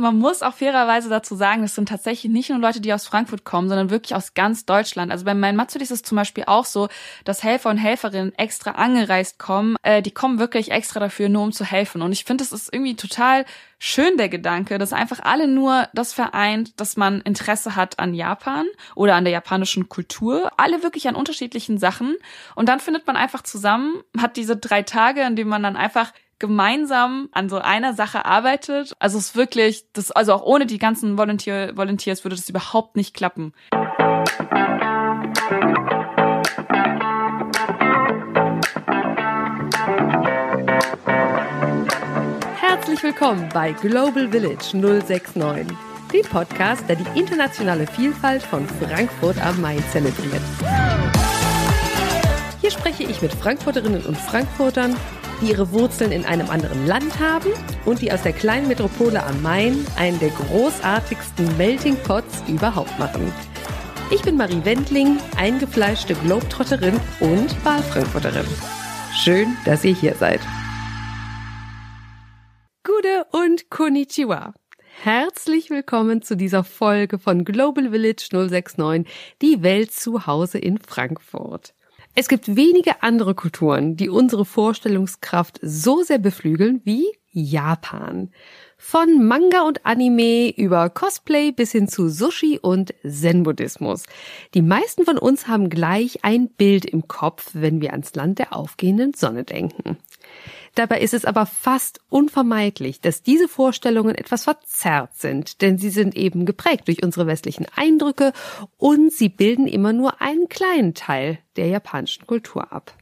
man muss auch fairerweise dazu sagen, das sind tatsächlich nicht nur Leute, die aus Frankfurt kommen, sondern wirklich aus ganz Deutschland. Also bei meinen Matsuri ist es zum Beispiel auch so, dass Helfer und Helferinnen extra angereist kommen. Äh, die kommen wirklich extra dafür, nur um zu helfen. Und ich finde, es ist irgendwie total schön, der Gedanke, dass einfach alle nur das vereint, dass man Interesse hat an Japan oder an der japanischen Kultur. Alle wirklich an unterschiedlichen Sachen. Und dann findet man einfach zusammen, hat diese drei Tage, in denen man dann einfach gemeinsam an so einer Sache arbeitet. Also es ist wirklich, das, also auch ohne die ganzen Volunteer, Volunteers würde das überhaupt nicht klappen. Herzlich willkommen bei Global Village 069, dem Podcast, der die internationale Vielfalt von Frankfurt am Main zelebriert. Hier spreche ich mit Frankfurterinnen und Frankfurtern die ihre Wurzeln in einem anderen Land haben und die aus der kleinen Metropole am Main einen der großartigsten Melting Pots überhaupt machen. Ich bin Marie Wendling, eingefleischte Globetrotterin und Wahlfrankfurterin. Schön, dass ihr hier seid. Gude und Konnichiwa. Herzlich willkommen zu dieser Folge von Global Village 069, die Welt zu Hause in Frankfurt. Es gibt wenige andere Kulturen, die unsere Vorstellungskraft so sehr beflügeln wie Japan. Von Manga und Anime über Cosplay bis hin zu Sushi und Zen-Buddhismus. Die meisten von uns haben gleich ein Bild im Kopf, wenn wir ans Land der aufgehenden Sonne denken. Dabei ist es aber fast unvermeidlich, dass diese Vorstellungen etwas verzerrt sind, denn sie sind eben geprägt durch unsere westlichen Eindrücke und sie bilden immer nur einen kleinen Teil der japanischen Kultur ab.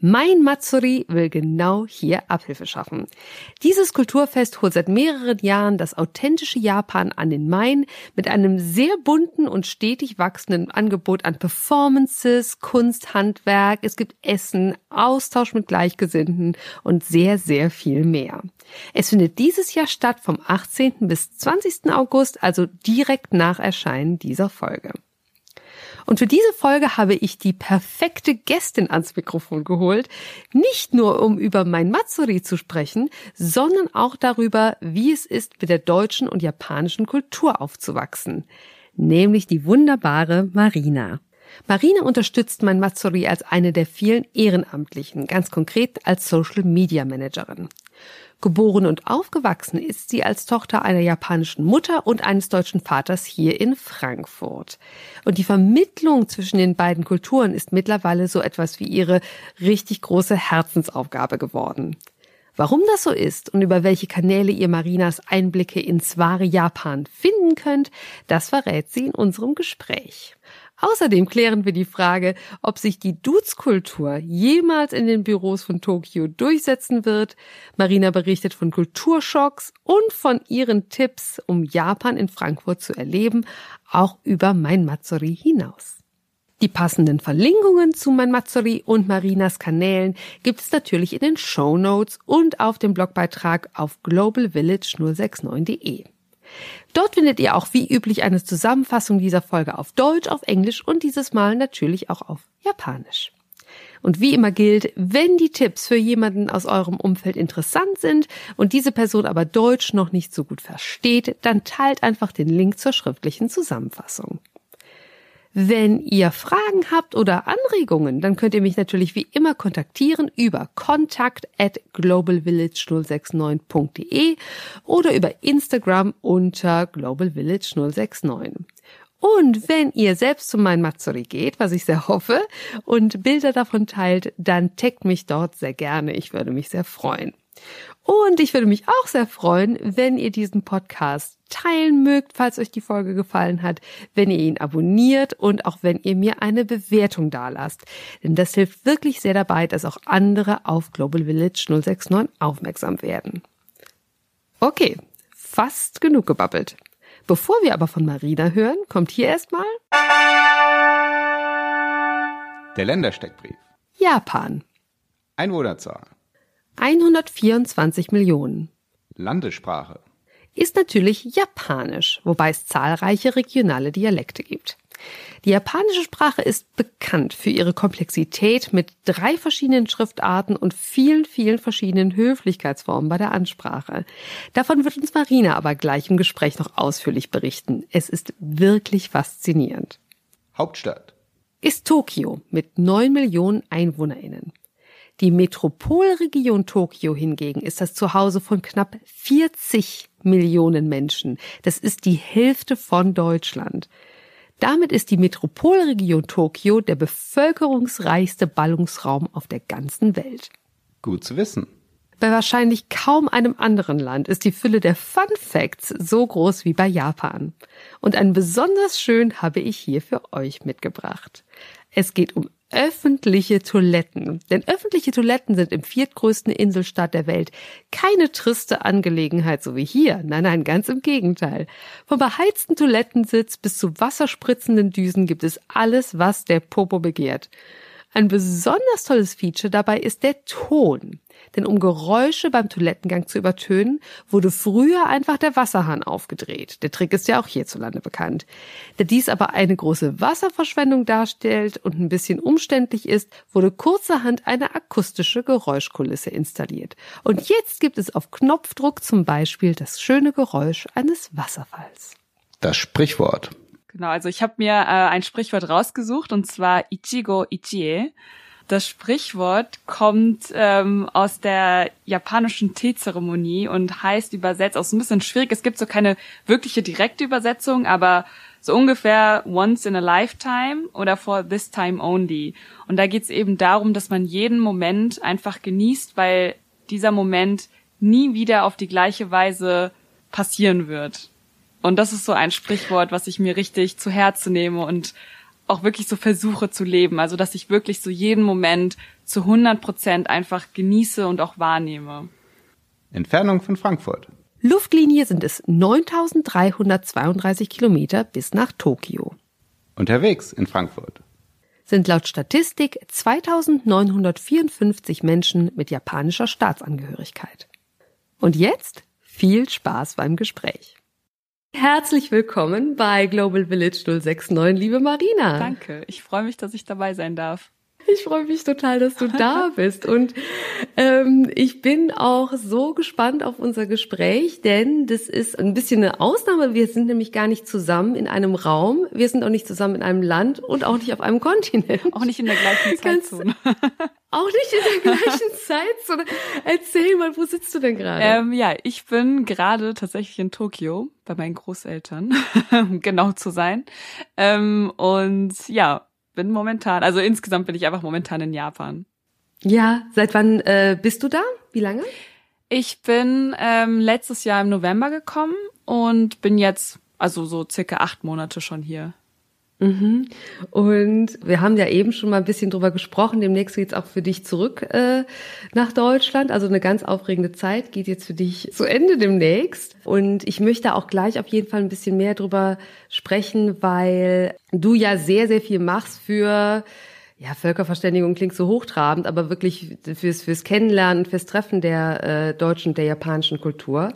Mein Matsuri will genau hier Abhilfe schaffen. Dieses Kulturfest holt seit mehreren Jahren das authentische Japan an den Main mit einem sehr bunten und stetig wachsenden Angebot an Performances, Kunst, Handwerk, es gibt Essen, Austausch mit Gleichgesinnten und sehr, sehr viel mehr. Es findet dieses Jahr statt vom 18. bis 20. August, also direkt nach Erscheinen dieser Folge. Und für diese Folge habe ich die perfekte Gästin ans Mikrofon geholt, nicht nur um über mein Matsuri zu sprechen, sondern auch darüber, wie es ist, mit der deutschen und japanischen Kultur aufzuwachsen, nämlich die wunderbare Marina. Marina unterstützt mein Matsuri als eine der vielen Ehrenamtlichen, ganz konkret als Social Media Managerin. Geboren und aufgewachsen ist sie als Tochter einer japanischen Mutter und eines deutschen Vaters hier in Frankfurt. Und die Vermittlung zwischen den beiden Kulturen ist mittlerweile so etwas wie ihre richtig große Herzensaufgabe geworden. Warum das so ist und über welche Kanäle ihr Marinas Einblicke ins wahre Japan finden könnt, das verrät sie in unserem Gespräch. Außerdem klären wir die Frage, ob sich die Dudes-Kultur jemals in den Büros von Tokio durchsetzen wird. Marina berichtet von Kulturschocks und von ihren Tipps, um Japan in Frankfurt zu erleben, auch über mein Matsuri hinaus. Die passenden Verlinkungen zu mein Matsuri und Marinas Kanälen gibt es natürlich in den Show Notes und auf dem Blogbeitrag auf globalvillage069.de. Dort findet ihr auch wie üblich eine Zusammenfassung dieser Folge auf Deutsch, auf Englisch und dieses Mal natürlich auch auf Japanisch. Und wie immer gilt, wenn die Tipps für jemanden aus eurem Umfeld interessant sind und diese Person aber Deutsch noch nicht so gut versteht, dann teilt einfach den Link zur schriftlichen Zusammenfassung. Wenn ihr Fragen habt oder Anregungen, dann könnt ihr mich natürlich wie immer kontaktieren über kontakt at globalvillage069.de oder über Instagram unter globalvillage069. Und wenn ihr selbst zu meinem Matsuri geht, was ich sehr hoffe, und Bilder davon teilt, dann taggt mich dort sehr gerne. Ich würde mich sehr freuen. Und ich würde mich auch sehr freuen, wenn ihr diesen Podcast teilen mögt, falls euch die Folge gefallen hat, wenn ihr ihn abonniert und auch wenn ihr mir eine Bewertung dalasst. Denn das hilft wirklich sehr dabei, dass auch andere auf Global Village 069 aufmerksam werden. Okay, fast genug gebabbelt. Bevor wir aber von Marina hören, kommt hier erstmal der Ländersteckbrief. Japan. Einwohnerzahl. 124 Millionen. Landessprache. Ist natürlich Japanisch, wobei es zahlreiche regionale Dialekte gibt. Die japanische Sprache ist bekannt für ihre Komplexität mit drei verschiedenen Schriftarten und vielen, vielen verschiedenen Höflichkeitsformen bei der Ansprache. Davon wird uns Marina aber gleich im Gespräch noch ausführlich berichten. Es ist wirklich faszinierend. Hauptstadt. Ist Tokio mit neun Millionen EinwohnerInnen. Die Metropolregion Tokio hingegen ist das Zuhause von knapp 40 Millionen Menschen. Das ist die Hälfte von Deutschland. Damit ist die Metropolregion Tokio der bevölkerungsreichste Ballungsraum auf der ganzen Welt. Gut zu wissen. Bei wahrscheinlich kaum einem anderen Land ist die Fülle der Fun Facts so groß wie bei Japan. Und einen besonders schön habe ich hier für euch mitgebracht. Es geht um öffentliche Toiletten. Denn öffentliche Toiletten sind im viertgrößten Inselstaat der Welt keine triste Angelegenheit, so wie hier. Nein, nein, ganz im Gegenteil. Vom beheizten Toilettensitz bis zu wasserspritzenden Düsen gibt es alles, was der Popo begehrt. Ein besonders tolles Feature dabei ist der Ton. Denn um Geräusche beim Toilettengang zu übertönen, wurde früher einfach der Wasserhahn aufgedreht. Der Trick ist ja auch hierzulande bekannt. Da dies aber eine große Wasserverschwendung darstellt und ein bisschen umständlich ist, wurde kurzerhand eine akustische Geräuschkulisse installiert. Und jetzt gibt es auf Knopfdruck zum Beispiel das schöne Geräusch eines Wasserfalls. Das Sprichwort. Genau, also ich habe mir äh, ein Sprichwort rausgesucht und zwar Ichigo Ichie. Das Sprichwort kommt ähm, aus der japanischen Teezeremonie und heißt übersetzt, auch so ein bisschen schwierig, es gibt so keine wirkliche direkte Übersetzung, aber so ungefähr once in a lifetime oder for this time only. Und da geht es eben darum, dass man jeden Moment einfach genießt, weil dieser Moment nie wieder auf die gleiche Weise passieren wird. Und das ist so ein Sprichwort, was ich mir richtig zu Herzen nehme und auch wirklich so versuche zu leben. Also, dass ich wirklich so jeden Moment zu 100 Prozent einfach genieße und auch wahrnehme. Entfernung von Frankfurt. Luftlinie sind es 9332 Kilometer bis nach Tokio. Unterwegs in Frankfurt. Sind laut Statistik 2954 Menschen mit japanischer Staatsangehörigkeit. Und jetzt viel Spaß beim Gespräch. Herzlich willkommen bei Global Village 069, liebe Marina. Danke, ich freue mich, dass ich dabei sein darf. Ich freue mich total, dass du da bist. Und ähm, ich bin auch so gespannt auf unser Gespräch, denn das ist ein bisschen eine Ausnahme. Wir sind nämlich gar nicht zusammen in einem Raum. Wir sind auch nicht zusammen in einem Land und auch nicht auf einem Kontinent. Auch nicht in der gleichen Zeitzone. auch nicht in der gleichen Zeitzone. Erzähl mal, wo sitzt du denn gerade? Ähm, ja, ich bin gerade tatsächlich in Tokio bei meinen Großeltern, um genau zu sein. Ähm, und ja, bin momentan, also insgesamt bin ich einfach momentan in Japan. Ja, seit wann äh, bist du da? Wie lange? Ich bin ähm, letztes Jahr im November gekommen und bin jetzt also so circa acht Monate schon hier. Mhm. Und wir haben ja eben schon mal ein bisschen drüber gesprochen. Demnächst geht's auch für dich zurück äh, nach Deutschland. Also eine ganz aufregende Zeit geht jetzt für dich zu Ende demnächst. Und ich möchte auch gleich auf jeden Fall ein bisschen mehr drüber sprechen, weil du ja sehr, sehr viel machst für ja, Völkerverständigung klingt so hochtrabend, aber wirklich fürs, fürs Kennenlernen, fürs Treffen der äh, deutschen der japanischen Kultur.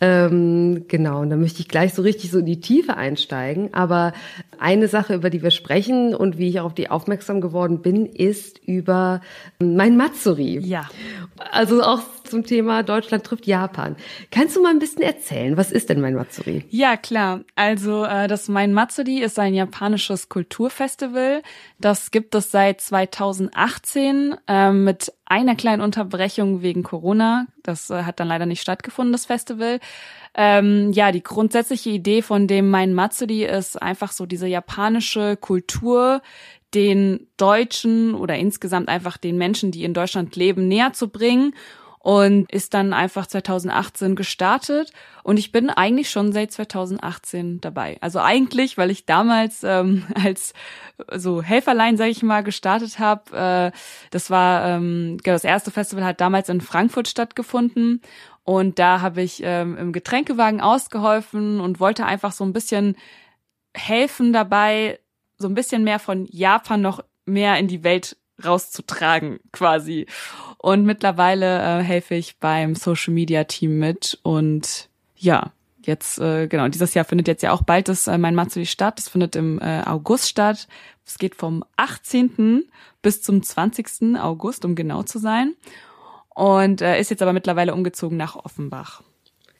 Ähm, genau, und da möchte ich gleich so richtig so in die Tiefe einsteigen. Aber eine Sache, über die wir sprechen und wie ich auch auf die aufmerksam geworden bin, ist über mein Matsuri. Ja. Also auch zum Thema Deutschland trifft Japan. Kannst du mal ein bisschen erzählen, was ist denn mein Matsuri? Ja, klar. Also äh, das Mein Matsuri ist ein japanisches Kulturfestival. Das gibt es seit 2018 äh, mit einer kleinen Unterbrechung wegen Corona. Das äh, hat dann leider nicht stattgefunden, das Festival. Ähm, ja, die grundsätzliche Idee von dem Mein Matsuri ist einfach so diese japanische Kultur, den Deutschen oder insgesamt einfach den Menschen, die in Deutschland leben, näher zu bringen und ist dann einfach 2018 gestartet und ich bin eigentlich schon seit 2018 dabei. Also eigentlich, weil ich damals ähm, als so Helferlein, sage ich mal, gestartet habe. Äh, das war ähm, genau, das erste Festival hat damals in Frankfurt stattgefunden und da habe ich ähm, im Getränkewagen ausgeholfen und wollte einfach so ein bisschen helfen dabei, so ein bisschen mehr von Japan noch mehr in die Welt rauszutragen, quasi. Und mittlerweile äh, helfe ich beim Social Media Team mit und ja, jetzt, äh, genau, dieses Jahr findet jetzt ja auch bald das äh, Mein Matsuri statt. Das findet im äh, August statt. Es geht vom 18. bis zum 20. August, um genau zu sein. Und äh, ist jetzt aber mittlerweile umgezogen nach Offenbach.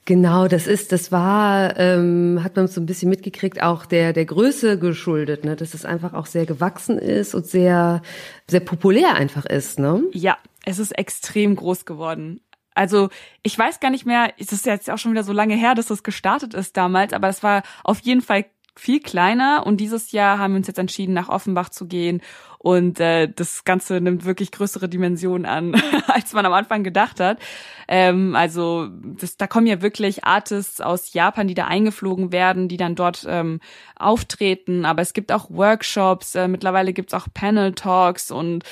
Genau, das ist, das war, ähm, hat man so ein bisschen mitgekriegt, auch der der Größe geschuldet, ne, dass es einfach auch sehr gewachsen ist und sehr sehr populär einfach ist, ne? Ja, es ist extrem groß geworden. Also ich weiß gar nicht mehr, es ist jetzt auch schon wieder so lange her, dass das gestartet ist damals, aber es war auf jeden Fall viel kleiner und dieses Jahr haben wir uns jetzt entschieden, nach Offenbach zu gehen und äh, das Ganze nimmt wirklich größere Dimensionen an, als man am Anfang gedacht hat. Ähm, also das, da kommen ja wirklich Artists aus Japan, die da eingeflogen werden, die dann dort ähm, auftreten. Aber es gibt auch Workshops, äh, mittlerweile gibt's auch Panel-Talks und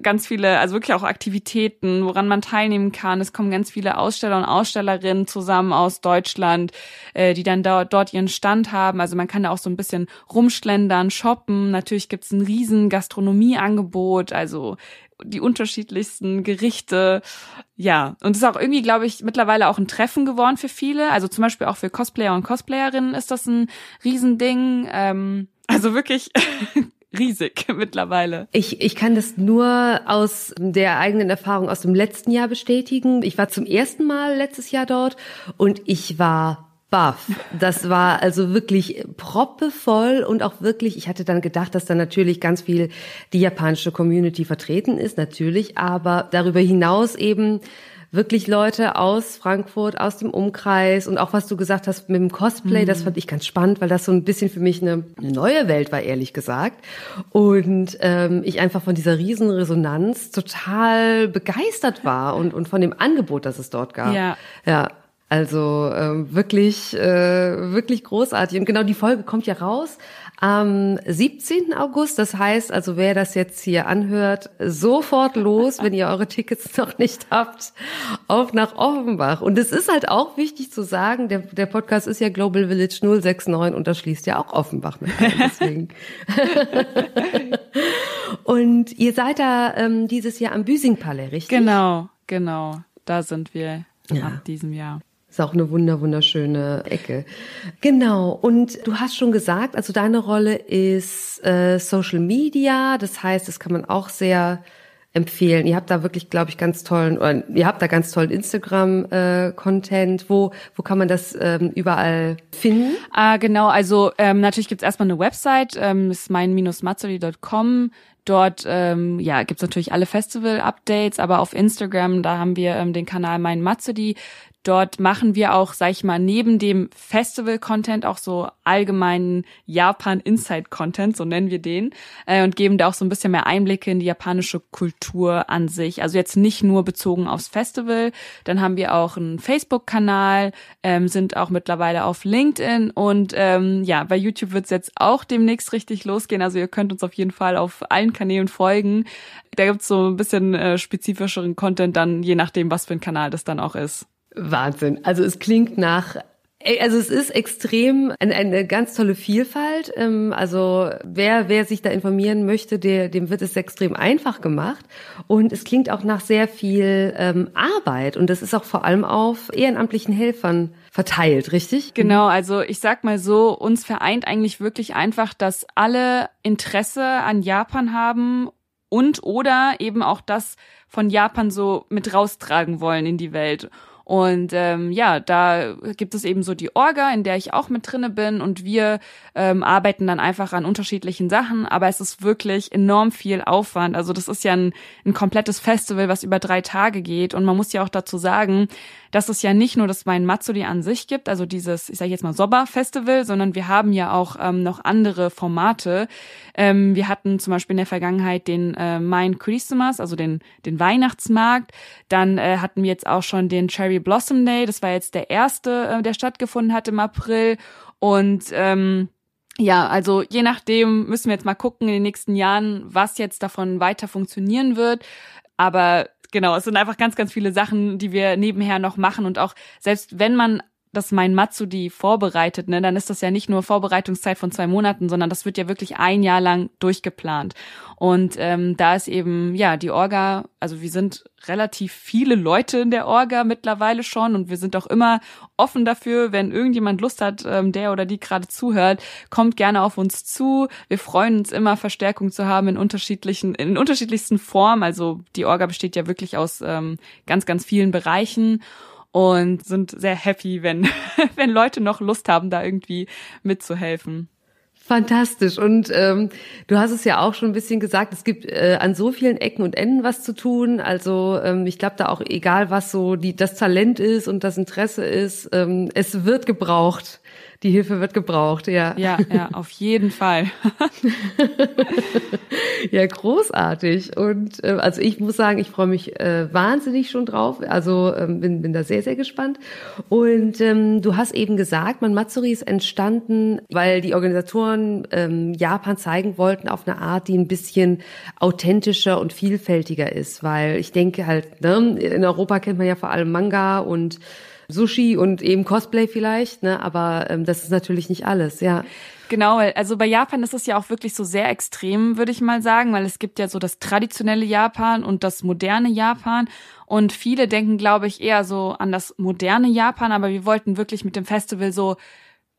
ganz viele, also wirklich auch Aktivitäten, woran man teilnehmen kann. Es kommen ganz viele Aussteller und Ausstellerinnen zusammen aus Deutschland, äh, die dann da, dort ihren Stand haben. Also man kann da auch so ein bisschen rumschlendern, shoppen. Natürlich gibt's einen riesen Gastronomie Gastronomieangebot, also die unterschiedlichsten Gerichte. Ja, und es ist auch irgendwie, glaube ich, mittlerweile auch ein Treffen geworden für viele. Also zum Beispiel auch für Cosplayer und Cosplayerinnen ist das ein Riesending. Ähm, also wirklich riesig mittlerweile. Ich, ich kann das nur aus der eigenen Erfahrung aus dem letzten Jahr bestätigen. Ich war zum ersten Mal letztes Jahr dort und ich war baff. Das war also wirklich proppevoll und auch wirklich, ich hatte dann gedacht, dass da natürlich ganz viel die japanische Community vertreten ist, natürlich, aber darüber hinaus eben wirklich Leute aus Frankfurt, aus dem Umkreis und auch was du gesagt hast mit dem Cosplay, mhm. das fand ich ganz spannend, weil das so ein bisschen für mich eine, eine neue Welt war, ehrlich gesagt. Und ähm, ich einfach von dieser riesen Resonanz total begeistert war und, und von dem Angebot, das es dort gab. Ja. Ja. Also ähm, wirklich, äh, wirklich großartig. Und genau die Folge kommt ja raus am 17. August. Das heißt, also wer das jetzt hier anhört, sofort los, wenn ihr eure Tickets noch nicht habt, auf nach Offenbach. Und es ist halt auch wichtig zu sagen, der, der Podcast ist ja Global Village 069 und das schließt ja auch Offenbach mit ein. Deswegen. und ihr seid da ähm, dieses Jahr am Büsing-Palais, richtig? Genau, genau. Da sind wir ja. ab diesem Jahr. Ist auch eine wunder wunderschöne Ecke. Genau. Und du hast schon gesagt, also deine Rolle ist äh, Social Media. Das heißt, das kann man auch sehr empfehlen. Ihr habt da wirklich, glaube ich, ganz tollen, oder ihr habt da ganz tollen Instagram-Content. Äh, wo, wo kann man das ähm, überall finden? Ah, genau, also ähm, natürlich gibt's erstmal eine Website, ähm, ist mein-mazzoli.com. Dort ähm, ja, gibt's natürlich alle Festival-Updates, aber auf Instagram, da haben wir ähm, den Kanal Mein Mazzoli. Dort machen wir auch, sag ich mal, neben dem Festival-Content auch so allgemeinen Japan-Inside-Content, so nennen wir den, äh, und geben da auch so ein bisschen mehr Einblicke in die japanische Kultur an sich. Also jetzt nicht nur bezogen aufs Festival. Dann haben wir auch einen Facebook-Kanal, ähm, sind auch mittlerweile auf LinkedIn und ähm, ja, bei YouTube wird's jetzt auch demnächst richtig losgehen. Also ihr könnt uns auf jeden Fall auf allen Kanälen folgen. Da gibt's so ein bisschen äh, spezifischeren Content dann, je nachdem, was für ein Kanal das dann auch ist. Wahnsinn. Also es klingt nach also es ist extrem eine, eine ganz tolle Vielfalt. Ähm, also wer, wer sich da informieren möchte, der, dem wird es extrem einfach gemacht. Und es klingt auch nach sehr viel ähm, Arbeit. Und das ist auch vor allem auf ehrenamtlichen Helfern verteilt, richtig? Genau, also ich sag mal so, uns vereint eigentlich wirklich einfach, dass alle Interesse an Japan haben und oder eben auch das von Japan so mit raustragen wollen in die Welt. Und ähm, ja, da gibt es eben so die Orga, in der ich auch mit drinne bin. Und wir ähm, arbeiten dann einfach an unterschiedlichen Sachen, aber es ist wirklich enorm viel Aufwand. Also das ist ja ein, ein komplettes Festival, was über drei Tage geht. Und man muss ja auch dazu sagen, dass es ja nicht nur das Mein Matsuri an sich gibt, also dieses, ich sage jetzt mal Soba-Festival, sondern wir haben ja auch ähm, noch andere Formate. Ähm, wir hatten zum Beispiel in der Vergangenheit den äh, Mein Christmas, also den, den Weihnachtsmarkt. Dann äh, hatten wir jetzt auch schon den Cherry Blossom Day, das war jetzt der erste, äh, der stattgefunden hat im April. Und ähm, ja, also je nachdem müssen wir jetzt mal gucken in den nächsten Jahren, was jetzt davon weiter funktionieren wird. Aber genau, es sind einfach ganz, ganz viele Sachen, die wir nebenher noch machen. Und auch selbst wenn man dass mein Matsudi vorbereitet, ne, dann ist das ja nicht nur Vorbereitungszeit von zwei Monaten, sondern das wird ja wirklich ein Jahr lang durchgeplant. Und ähm, da ist eben, ja, die Orga, also wir sind relativ viele Leute in der Orga mittlerweile schon und wir sind auch immer offen dafür, wenn irgendjemand Lust hat, ähm, der oder die gerade zuhört, kommt gerne auf uns zu. Wir freuen uns immer, Verstärkung zu haben in unterschiedlichen, in unterschiedlichsten Formen. Also die Orga besteht ja wirklich aus ähm, ganz, ganz vielen Bereichen und sind sehr happy, wenn, wenn Leute noch Lust haben, da irgendwie mitzuhelfen. Fantastisch. Und ähm, du hast es ja auch schon ein bisschen gesagt, es gibt äh, an so vielen Ecken und Enden was zu tun. Also ähm, ich glaube da auch, egal was so die, das Talent ist und das Interesse ist, ähm, es wird gebraucht die Hilfe wird gebraucht, ja. Ja, ja, auf jeden Fall. ja, großartig. Und äh, also ich muss sagen, ich freue mich äh, wahnsinnig schon drauf. Also ähm, bin, bin da sehr, sehr gespannt. Und ähm, du hast eben gesagt, man Matsuri ist entstanden, weil die Organisatoren ähm, Japan zeigen wollten auf eine Art, die ein bisschen authentischer und vielfältiger ist. Weil ich denke halt, ne, in Europa kennt man ja vor allem Manga und Sushi und eben Cosplay vielleicht, ne? Aber ähm, das ist natürlich nicht alles, ja. Genau, also bei Japan ist es ja auch wirklich so sehr extrem, würde ich mal sagen, weil es gibt ja so das traditionelle Japan und das moderne Japan. Und viele denken, glaube ich, eher so an das moderne Japan, aber wir wollten wirklich mit dem Festival so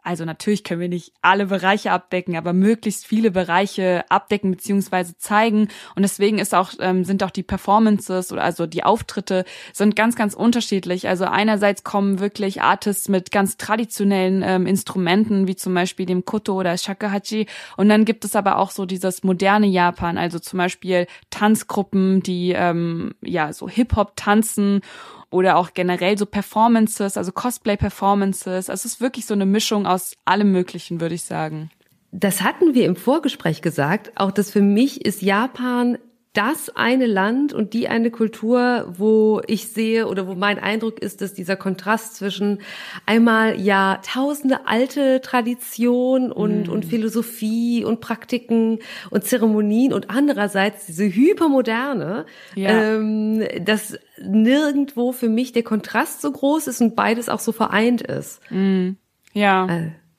also natürlich können wir nicht alle Bereiche abdecken, aber möglichst viele Bereiche abdecken beziehungsweise zeigen. Und deswegen ist auch, ähm, sind auch die Performances oder also die Auftritte sind ganz, ganz unterschiedlich. Also einerseits kommen wirklich Artists mit ganz traditionellen ähm, Instrumenten, wie zum Beispiel dem Koto oder Shakuhachi. Und dann gibt es aber auch so dieses moderne Japan, also zum Beispiel Tanzgruppen, die ähm, ja so Hip-Hop tanzen oder auch generell so Performances, also Cosplay-Performances. Also es ist wirklich so eine Mischung aus allem Möglichen, würde ich sagen. Das hatten wir im Vorgespräch gesagt. Auch das für mich ist Japan das eine Land und die eine Kultur, wo ich sehe oder wo mein Eindruck ist, dass dieser Kontrast zwischen einmal ja tausende alte Tradition und, mm. und Philosophie und Praktiken und Zeremonien und andererseits diese hypermoderne, ja. ähm, dass nirgendwo für mich der Kontrast so groß ist und beides auch so vereint ist. Mm. Ja.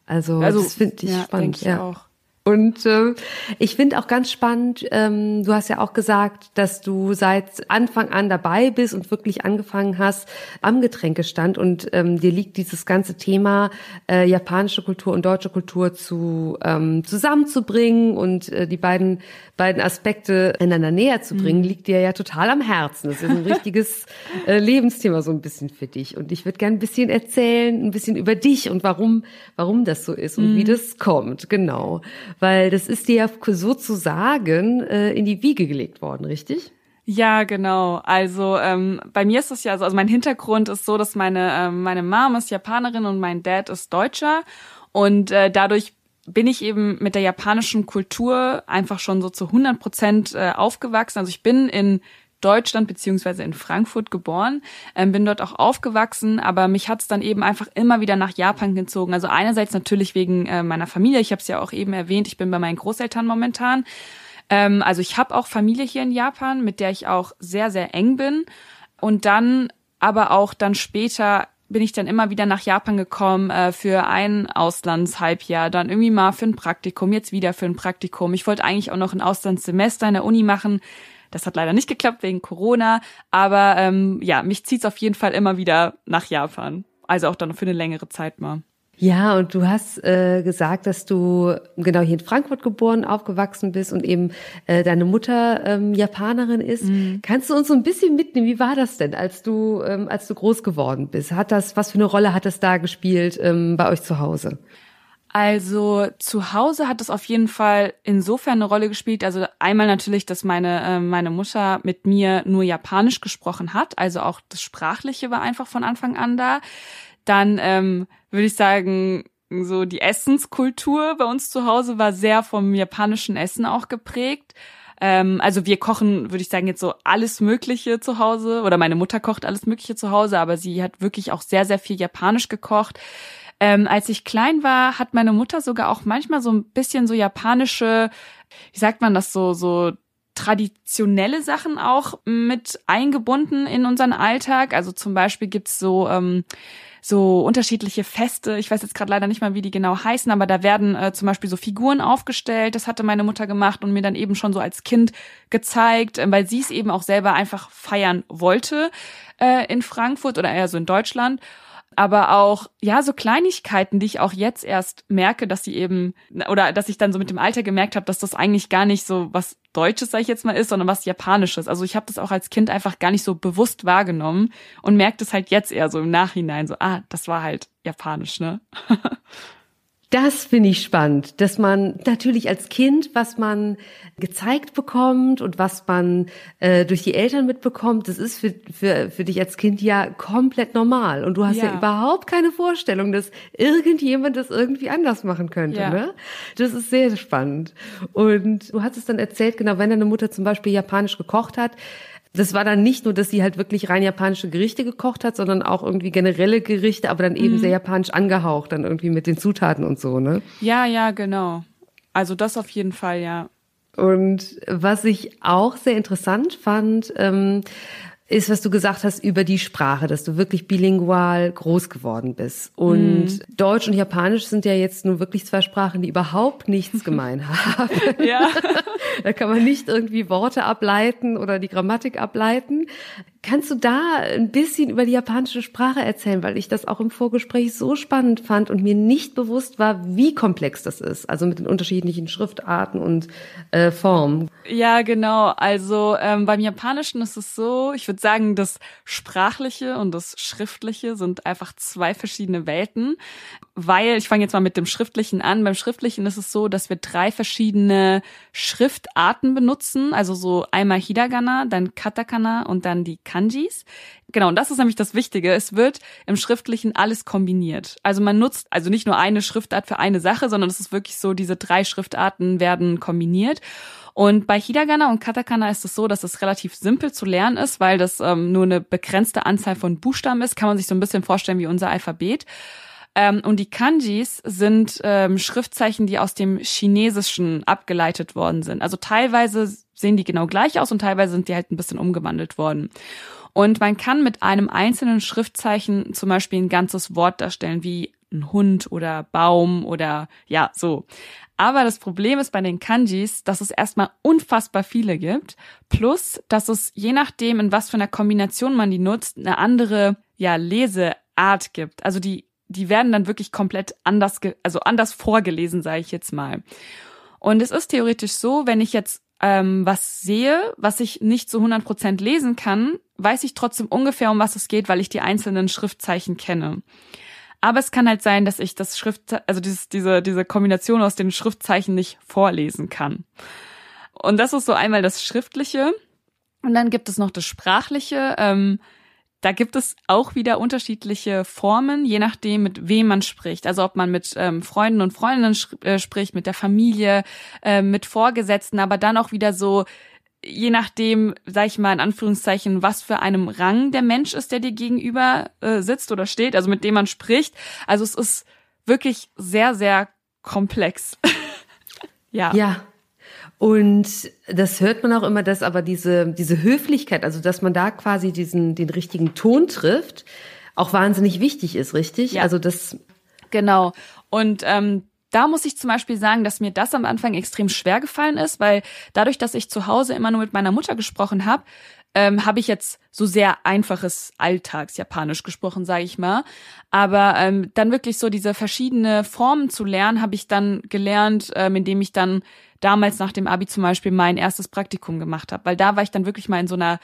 Also, also das finde ich ja, spannend. Ich ja. Auch. Und äh, ich finde auch ganz spannend, ähm, du hast ja auch gesagt, dass du seit Anfang an dabei bist und wirklich angefangen hast am Getränkestand und ähm, dir liegt dieses ganze Thema äh, japanische Kultur und deutsche Kultur zu ähm, zusammenzubringen und äh, die beiden beiden Aspekte einander näher zu bringen, mhm. liegt dir ja total am Herzen. Das ist ein richtiges äh, Lebensthema so ein bisschen für dich. Und ich würde gerne ein bisschen erzählen, ein bisschen über dich und warum, warum das so ist und mhm. wie das kommt, genau. Weil das ist dir ja sozusagen äh, in die Wiege gelegt worden, richtig? Ja, genau. Also ähm, bei mir ist es ja so, also mein Hintergrund ist so, dass meine ähm, meine Mom ist Japanerin und mein Dad ist Deutscher und äh, dadurch bin ich eben mit der japanischen Kultur einfach schon so zu 100 Prozent äh, aufgewachsen. Also ich bin in Deutschland beziehungsweise in Frankfurt geboren, ähm, bin dort auch aufgewachsen, aber mich hat es dann eben einfach immer wieder nach Japan gezogen. Also einerseits natürlich wegen äh, meiner Familie, ich habe es ja auch eben erwähnt, ich bin bei meinen Großeltern momentan. Ähm, also ich habe auch Familie hier in Japan, mit der ich auch sehr, sehr eng bin. Und dann aber auch dann später bin ich dann immer wieder nach Japan gekommen äh, für ein Auslandshalbjahr, dann irgendwie mal für ein Praktikum, jetzt wieder für ein Praktikum. Ich wollte eigentlich auch noch ein Auslandssemester in der Uni machen. Das hat leider nicht geklappt wegen Corona, aber ähm, ja, mich zieht's auf jeden Fall immer wieder nach Japan. Also auch dann für eine längere Zeit mal. Ja, und du hast äh, gesagt, dass du genau hier in Frankfurt geboren, aufgewachsen bist und eben äh, deine Mutter ähm, Japanerin ist. Mhm. Kannst du uns so ein bisschen mitnehmen? Wie war das denn, als du ähm, als du groß geworden bist? Hat das was für eine Rolle hat das da gespielt ähm, bei euch zu Hause? Also zu Hause hat es auf jeden Fall insofern eine Rolle gespielt. Also einmal natürlich, dass meine äh, meine Mutter mit mir nur Japanisch gesprochen hat. Also auch das Sprachliche war einfach von Anfang an da. Dann ähm, würde ich sagen, so die Essenskultur bei uns zu Hause war sehr vom japanischen Essen auch geprägt. Ähm, also wir kochen, würde ich sagen, jetzt so alles Mögliche zu Hause. Oder meine Mutter kocht alles Mögliche zu Hause, aber sie hat wirklich auch sehr, sehr viel Japanisch gekocht. Ähm, als ich klein war, hat meine Mutter sogar auch manchmal so ein bisschen so japanische, wie sagt man das so, so traditionelle Sachen auch mit eingebunden in unseren Alltag. Also zum Beispiel gibt's so ähm, so unterschiedliche Feste. Ich weiß jetzt gerade leider nicht mal, wie die genau heißen, aber da werden äh, zum Beispiel so Figuren aufgestellt. Das hatte meine Mutter gemacht und mir dann eben schon so als Kind gezeigt, äh, weil sie es eben auch selber einfach feiern wollte äh, in Frankfurt oder eher so in Deutschland aber auch ja so Kleinigkeiten, die ich auch jetzt erst merke, dass sie eben oder dass ich dann so mit dem Alter gemerkt habe, dass das eigentlich gar nicht so was Deutsches, sag ich jetzt mal, ist, sondern was Japanisches. Also ich habe das auch als Kind einfach gar nicht so bewusst wahrgenommen und merkt es halt jetzt eher so im Nachhinein so, ah, das war halt japanisch, ne? Das finde ich spannend, dass man natürlich als Kind, was man gezeigt bekommt und was man äh, durch die Eltern mitbekommt, das ist für, für, für dich als Kind ja komplett normal. Und du hast ja, ja überhaupt keine Vorstellung, dass irgendjemand das irgendwie anders machen könnte. Ja. Ne? Das ist sehr spannend. Und du hast es dann erzählt, genau, wenn deine Mutter zum Beispiel japanisch gekocht hat, das war dann nicht nur, dass sie halt wirklich rein japanische Gerichte gekocht hat, sondern auch irgendwie generelle Gerichte, aber dann eben mhm. sehr japanisch angehaucht, dann irgendwie mit den Zutaten und so, ne? Ja, ja, genau. Also das auf jeden Fall, ja. Und was ich auch sehr interessant fand, ähm, ist, was du gesagt hast über die Sprache, dass du wirklich bilingual groß geworden bist. Und mm. Deutsch und Japanisch sind ja jetzt nur wirklich zwei Sprachen, die überhaupt nichts gemein haben. ja. da kann man nicht irgendwie Worte ableiten oder die Grammatik ableiten. Kannst du da ein bisschen über die japanische Sprache erzählen, weil ich das auch im Vorgespräch so spannend fand und mir nicht bewusst war, wie komplex das ist, also mit den unterschiedlichen Schriftarten und äh, Formen. Ja, genau. Also ähm, beim Japanischen ist es so, ich würde sagen, das Sprachliche und das Schriftliche sind einfach zwei verschiedene Welten, weil ich fange jetzt mal mit dem Schriftlichen an. Beim Schriftlichen ist es so, dass wir drei verschiedene Schriftarten benutzen, also so einmal Hiragana, dann Katakana und dann die Kanjis. Genau, und das ist nämlich das Wichtige. Es wird im Schriftlichen alles kombiniert. Also man nutzt also nicht nur eine Schriftart für eine Sache, sondern es ist wirklich so, diese drei Schriftarten werden kombiniert. Und bei Hiragana und Katakana ist es so, dass es relativ simpel zu lernen ist, weil das ähm, nur eine begrenzte Anzahl von Buchstaben ist. Kann man sich so ein bisschen vorstellen wie unser Alphabet. Ähm, und die Kanjis sind ähm, Schriftzeichen, die aus dem Chinesischen abgeleitet worden sind. Also teilweise sehen die genau gleich aus und teilweise sind die halt ein bisschen umgewandelt worden. Und man kann mit einem einzelnen Schriftzeichen zum Beispiel ein ganzes Wort darstellen, wie ein Hund oder Baum oder ja, so. Aber das Problem ist bei den Kanjis, dass es erstmal unfassbar viele gibt. Plus, dass es je nachdem, in was für einer Kombination man die nutzt, eine andere, ja, Leseart gibt. Also die, die werden dann wirklich komplett anders, also anders vorgelesen, sage ich jetzt mal. Und es ist theoretisch so, wenn ich jetzt ähm, was sehe, was ich nicht zu 100 Prozent lesen kann, weiß ich trotzdem ungefähr, um was es geht, weil ich die einzelnen Schriftzeichen kenne. Aber es kann halt sein, dass ich das Schrift, also dieses, diese, diese Kombination aus den Schriftzeichen nicht vorlesen kann. Und das ist so einmal das Schriftliche. Und dann gibt es noch das Sprachliche. Ähm, da gibt es auch wieder unterschiedliche Formen, je nachdem, mit wem man spricht. Also ob man mit ähm, Freunden und Freundinnen äh, spricht, mit der Familie, äh, mit Vorgesetzten, aber dann auch wieder so, je nachdem, sag ich mal in Anführungszeichen, was für einem Rang der Mensch ist, der dir gegenüber äh, sitzt oder steht, also mit dem man spricht. Also es ist wirklich sehr, sehr komplex. ja. Ja, und das hört man auch immer, dass aber diese, diese Höflichkeit, also dass man da quasi diesen, den richtigen Ton trifft, auch wahnsinnig wichtig ist, richtig? Ja. Also das. Genau. Und ähm, da muss ich zum Beispiel sagen, dass mir das am Anfang extrem schwer gefallen ist, weil dadurch, dass ich zu Hause immer nur mit meiner Mutter gesprochen habe, ähm, habe ich jetzt so sehr einfaches Alltagsjapanisch gesprochen, sage ich mal. Aber ähm, dann wirklich so diese verschiedene Formen zu lernen, habe ich dann gelernt, ähm, indem ich dann damals nach dem Abi zum Beispiel mein erstes Praktikum gemacht habe, weil da war ich dann wirklich mal in so einer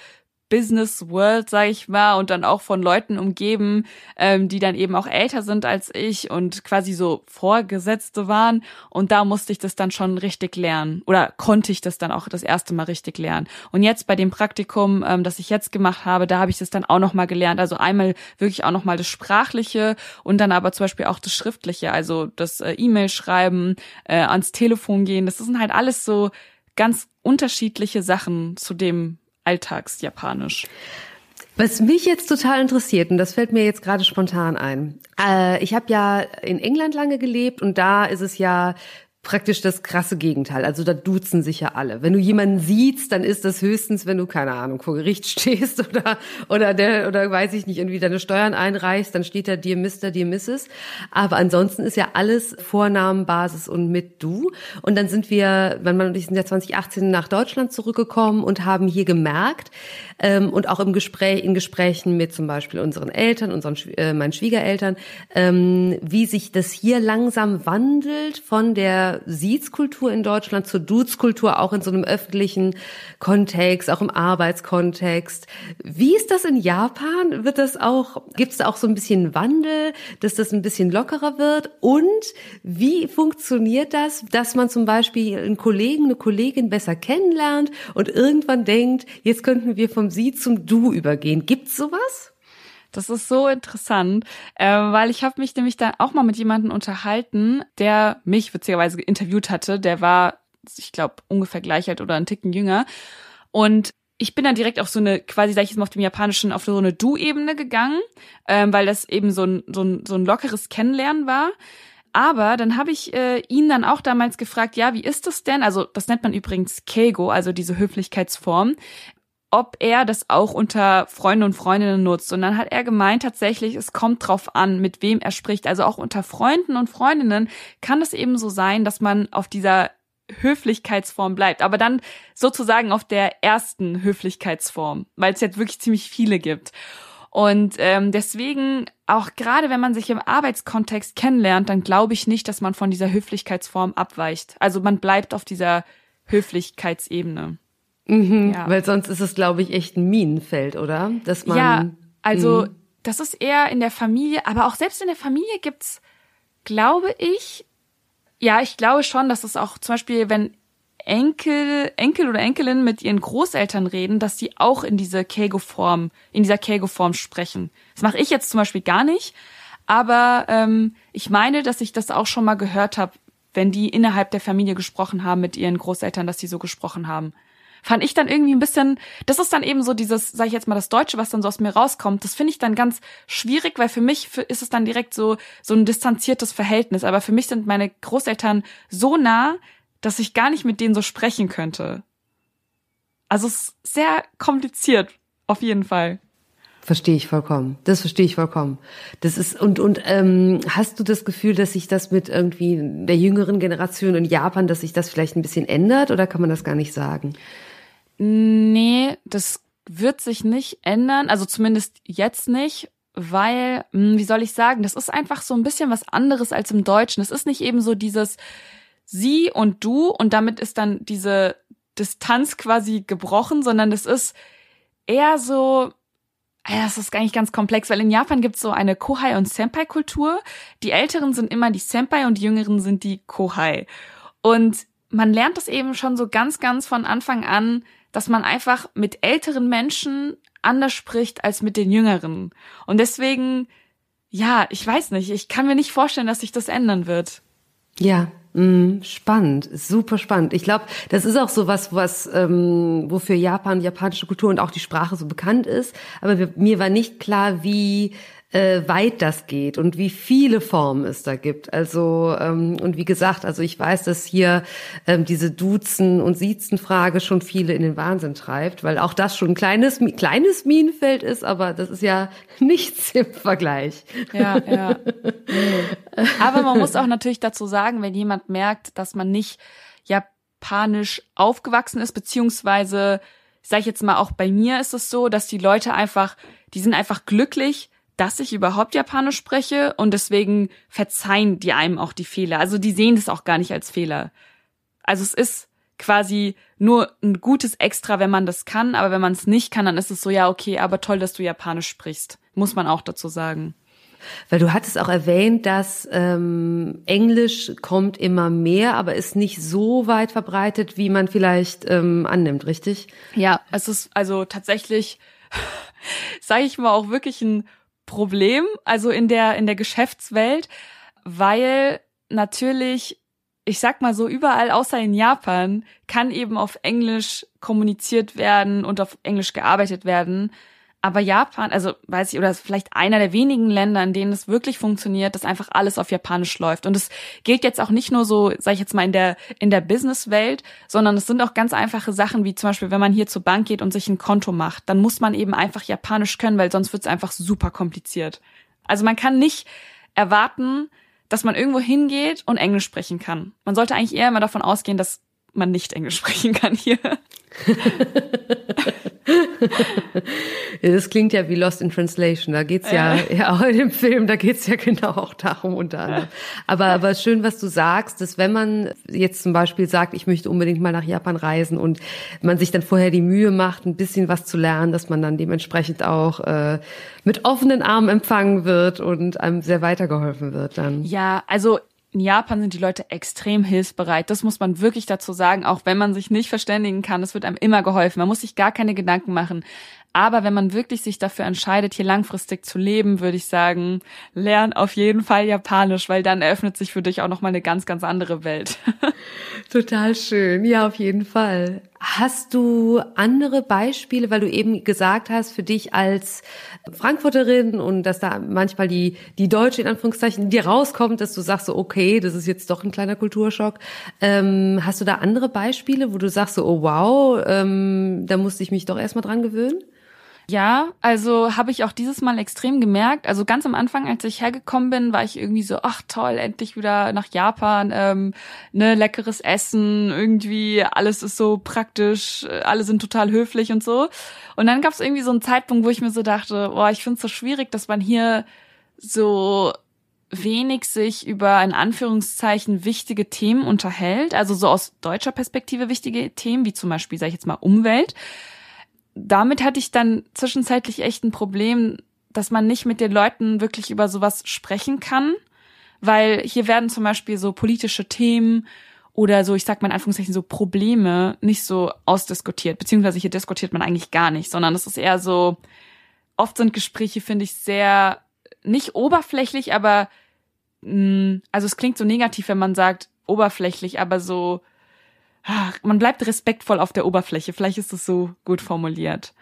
Business World, sag ich mal, und dann auch von Leuten umgeben, ähm, die dann eben auch älter sind als ich und quasi so Vorgesetzte waren. Und da musste ich das dann schon richtig lernen oder konnte ich das dann auch das erste Mal richtig lernen. Und jetzt bei dem Praktikum, ähm, das ich jetzt gemacht habe, da habe ich das dann auch noch mal gelernt. Also einmal wirklich auch noch mal das Sprachliche und dann aber zum Beispiel auch das Schriftliche, also das äh, E-Mail schreiben, äh, ans Telefon gehen. Das sind halt alles so ganz unterschiedliche Sachen zu dem Alltagsjapanisch. Was mich jetzt total interessiert, und das fällt mir jetzt gerade spontan ein. Äh, ich habe ja in England lange gelebt und da ist es ja praktisch das krasse Gegenteil. Also da duzen sich ja alle. Wenn du jemanden siehst, dann ist das höchstens, wenn du keine Ahnung vor Gericht stehst oder oder der oder weiß ich nicht irgendwie deine Steuern einreichst, dann steht da dir Mister, dir Mrs. Aber ansonsten ist ja alles Vornamenbasis und mit du. Und dann sind wir, mein Mann und ich sind ja 2018 nach Deutschland zurückgekommen und haben hier gemerkt ähm, und auch im Gespräch in Gesprächen mit zum Beispiel unseren Eltern, unseren äh, meinen Schwiegereltern, ähm, wie sich das hier langsam wandelt von der Siezkultur in Deutschland zur Duzkultur auch in so einem öffentlichen Kontext, auch im Arbeitskontext. Wie ist das in Japan? Wird das auch, gibt es da auch so ein bisschen Wandel, dass das ein bisschen lockerer wird? Und wie funktioniert das, dass man zum Beispiel einen Kollegen, eine Kollegin besser kennenlernt und irgendwann denkt, jetzt könnten wir vom Sie zum Du übergehen? Gibt's sowas? Das ist so interessant, äh, weil ich habe mich nämlich da auch mal mit jemandem unterhalten, der mich witzigerweise interviewt hatte. Der war, ich glaube, ungefähr gleich alt oder ein Ticken jünger. Und ich bin dann direkt auf so eine, quasi sag ich jetzt mal auf dem Japanischen, auf so eine Du-Ebene gegangen, ähm, weil das eben so ein, so, ein, so ein lockeres Kennenlernen war. Aber dann habe ich äh, ihn dann auch damals gefragt, ja, wie ist das denn? Also das nennt man übrigens Keigo, also diese Höflichkeitsform ob er das auch unter Freunde und Freundinnen nutzt. Und dann hat er gemeint, tatsächlich, es kommt drauf an, mit wem er spricht. Also auch unter Freunden und Freundinnen kann es eben so sein, dass man auf dieser Höflichkeitsform bleibt, aber dann sozusagen auf der ersten Höflichkeitsform, weil es jetzt wirklich ziemlich viele gibt. Und ähm, deswegen, auch gerade wenn man sich im Arbeitskontext kennenlernt, dann glaube ich nicht, dass man von dieser Höflichkeitsform abweicht. Also man bleibt auf dieser Höflichkeitsebene. Mhm, ja. Weil sonst ist es, glaube ich, echt ein Minenfeld, oder? Dass man, ja, also mh. das ist eher in der Familie, aber auch selbst in der Familie gibt's, glaube ich, ja, ich glaube schon, dass es auch zum Beispiel, wenn Enkel, Enkel oder Enkelin mit ihren Großeltern reden, dass die auch in diese Kego-Form, in dieser Kego-Form sprechen. Das mache ich jetzt zum Beispiel gar nicht, aber ähm, ich meine, dass ich das auch schon mal gehört habe, wenn die innerhalb der Familie gesprochen haben mit ihren Großeltern, dass die so gesprochen haben fand ich dann irgendwie ein bisschen, das ist dann eben so dieses, sag ich jetzt mal, das Deutsche, was dann so aus mir rauskommt, das finde ich dann ganz schwierig, weil für mich ist es dann direkt so, so ein distanziertes Verhältnis. Aber für mich sind meine Großeltern so nah, dass ich gar nicht mit denen so sprechen könnte. Also es ist sehr kompliziert, auf jeden Fall. Verstehe ich vollkommen. Das verstehe ich vollkommen. Das ist und und ähm, hast du das Gefühl, dass sich das mit irgendwie der jüngeren Generation in Japan, dass sich das vielleicht ein bisschen ändert oder kann man das gar nicht sagen? Nee, das wird sich nicht ändern, also zumindest jetzt nicht, weil, hm, wie soll ich sagen, das ist einfach so ein bisschen was anderes als im Deutschen. Es ist nicht eben so dieses sie und du und damit ist dann diese Distanz quasi gebrochen, sondern es ist eher so, ja, das ist eigentlich ganz komplex, weil in Japan gibt es so eine Kohai- und Senpai-Kultur. Die Älteren sind immer die Senpai und die Jüngeren sind die Kohai. Und man lernt das eben schon so ganz, ganz von Anfang an, dass man einfach mit älteren Menschen anders spricht als mit den Jüngeren. Und deswegen, ja, ich weiß nicht, ich kann mir nicht vorstellen, dass sich das ändern wird. Ja, mh, spannend, super spannend. Ich glaube, das ist auch so was, was ähm, wofür Japan, japanische Kultur und auch die Sprache so bekannt ist. Aber mir war nicht klar, wie äh, weit das geht und wie viele Formen es da gibt. Also ähm, und wie gesagt, also ich weiß, dass hier ähm, diese Duzen und Siezen-Frage schon viele in den Wahnsinn treibt, weil auch das schon ein kleines kleines Minenfeld ist, aber das ist ja nichts im Vergleich. Ja, ja. aber man muss auch natürlich dazu sagen, wenn jemand merkt, dass man nicht japanisch aufgewachsen ist, beziehungsweise sag ich jetzt mal auch bei mir ist es so, dass die Leute einfach, die sind einfach glücklich, dass ich überhaupt Japanisch spreche und deswegen verzeihen die einem auch die Fehler. Also die sehen das auch gar nicht als Fehler. Also es ist quasi nur ein gutes Extra, wenn man das kann, aber wenn man es nicht kann, dann ist es so, ja, okay, aber toll, dass du Japanisch sprichst. Muss man auch dazu sagen. Weil du hattest auch erwähnt, dass ähm, Englisch kommt immer mehr, aber ist nicht so weit verbreitet, wie man vielleicht ähm, annimmt, richtig? Ja, es ist also tatsächlich, sage ich mal, auch wirklich ein Problem, also in der, in der Geschäftswelt, weil natürlich, ich sag mal so, überall außer in Japan kann eben auf Englisch kommuniziert werden und auf Englisch gearbeitet werden. Aber Japan, also weiß ich, oder vielleicht einer der wenigen Länder, in denen es wirklich funktioniert, dass einfach alles auf Japanisch läuft. Und es gilt jetzt auch nicht nur so, sag ich jetzt mal, in der, in der Businesswelt, sondern es sind auch ganz einfache Sachen, wie zum Beispiel, wenn man hier zur Bank geht und sich ein Konto macht, dann muss man eben einfach Japanisch können, weil sonst wird es einfach super kompliziert. Also man kann nicht erwarten, dass man irgendwo hingeht und Englisch sprechen kann. Man sollte eigentlich eher immer davon ausgehen, dass man nicht Englisch sprechen kann hier. das klingt ja wie Lost in Translation. Da geht's ja, ja, ja auch in dem Film, da geht's ja genau auch darum unter anderem. Aber, aber schön, was du sagst, dass wenn man jetzt zum Beispiel sagt, ich möchte unbedingt mal nach Japan reisen und man sich dann vorher die Mühe macht, ein bisschen was zu lernen, dass man dann dementsprechend auch äh, mit offenen Armen empfangen wird und einem sehr weitergeholfen wird dann. Ja, also in Japan sind die Leute extrem hilfsbereit. Das muss man wirklich dazu sagen, auch wenn man sich nicht verständigen kann. Es wird einem immer geholfen. Man muss sich gar keine Gedanken machen. Aber wenn man wirklich sich dafür entscheidet, hier langfristig zu leben, würde ich sagen, lern auf jeden Fall Japanisch, weil dann eröffnet sich für dich auch noch mal eine ganz, ganz andere Welt. Total schön. Ja, auf jeden Fall. Hast du andere Beispiele, weil du eben gesagt hast, für dich als Frankfurterin und dass da manchmal die, die Deutsche in Anführungszeichen dir rauskommt, dass du sagst so, okay, das ist jetzt doch ein kleiner Kulturschock. Ähm, hast du da andere Beispiele, wo du sagst so, oh wow, ähm, da musste ich mich doch erstmal dran gewöhnen? Ja, also habe ich auch dieses Mal extrem gemerkt. Also ganz am Anfang, als ich hergekommen bin, war ich irgendwie so, ach toll, endlich wieder nach Japan, ähm, ne, leckeres Essen, irgendwie alles ist so praktisch, alle sind total höflich und so. Und dann gab es irgendwie so einen Zeitpunkt, wo ich mir so dachte, boah, ich finde es so schwierig, dass man hier so wenig sich über in Anführungszeichen wichtige Themen unterhält, also so aus deutscher Perspektive wichtige Themen, wie zum Beispiel, sage ich jetzt mal, Umwelt damit hatte ich dann zwischenzeitlich echt ein Problem, dass man nicht mit den Leuten wirklich über sowas sprechen kann, weil hier werden zum Beispiel so politische Themen oder so, ich sag mal in Anführungszeichen, so Probleme nicht so ausdiskutiert, beziehungsweise hier diskutiert man eigentlich gar nicht, sondern es ist eher so, oft sind Gespräche, finde ich, sehr, nicht oberflächlich, aber, mh, mm, also es klingt so negativ, wenn man sagt oberflächlich, aber so, man bleibt respektvoll auf der Oberfläche. Vielleicht ist es so gut formuliert.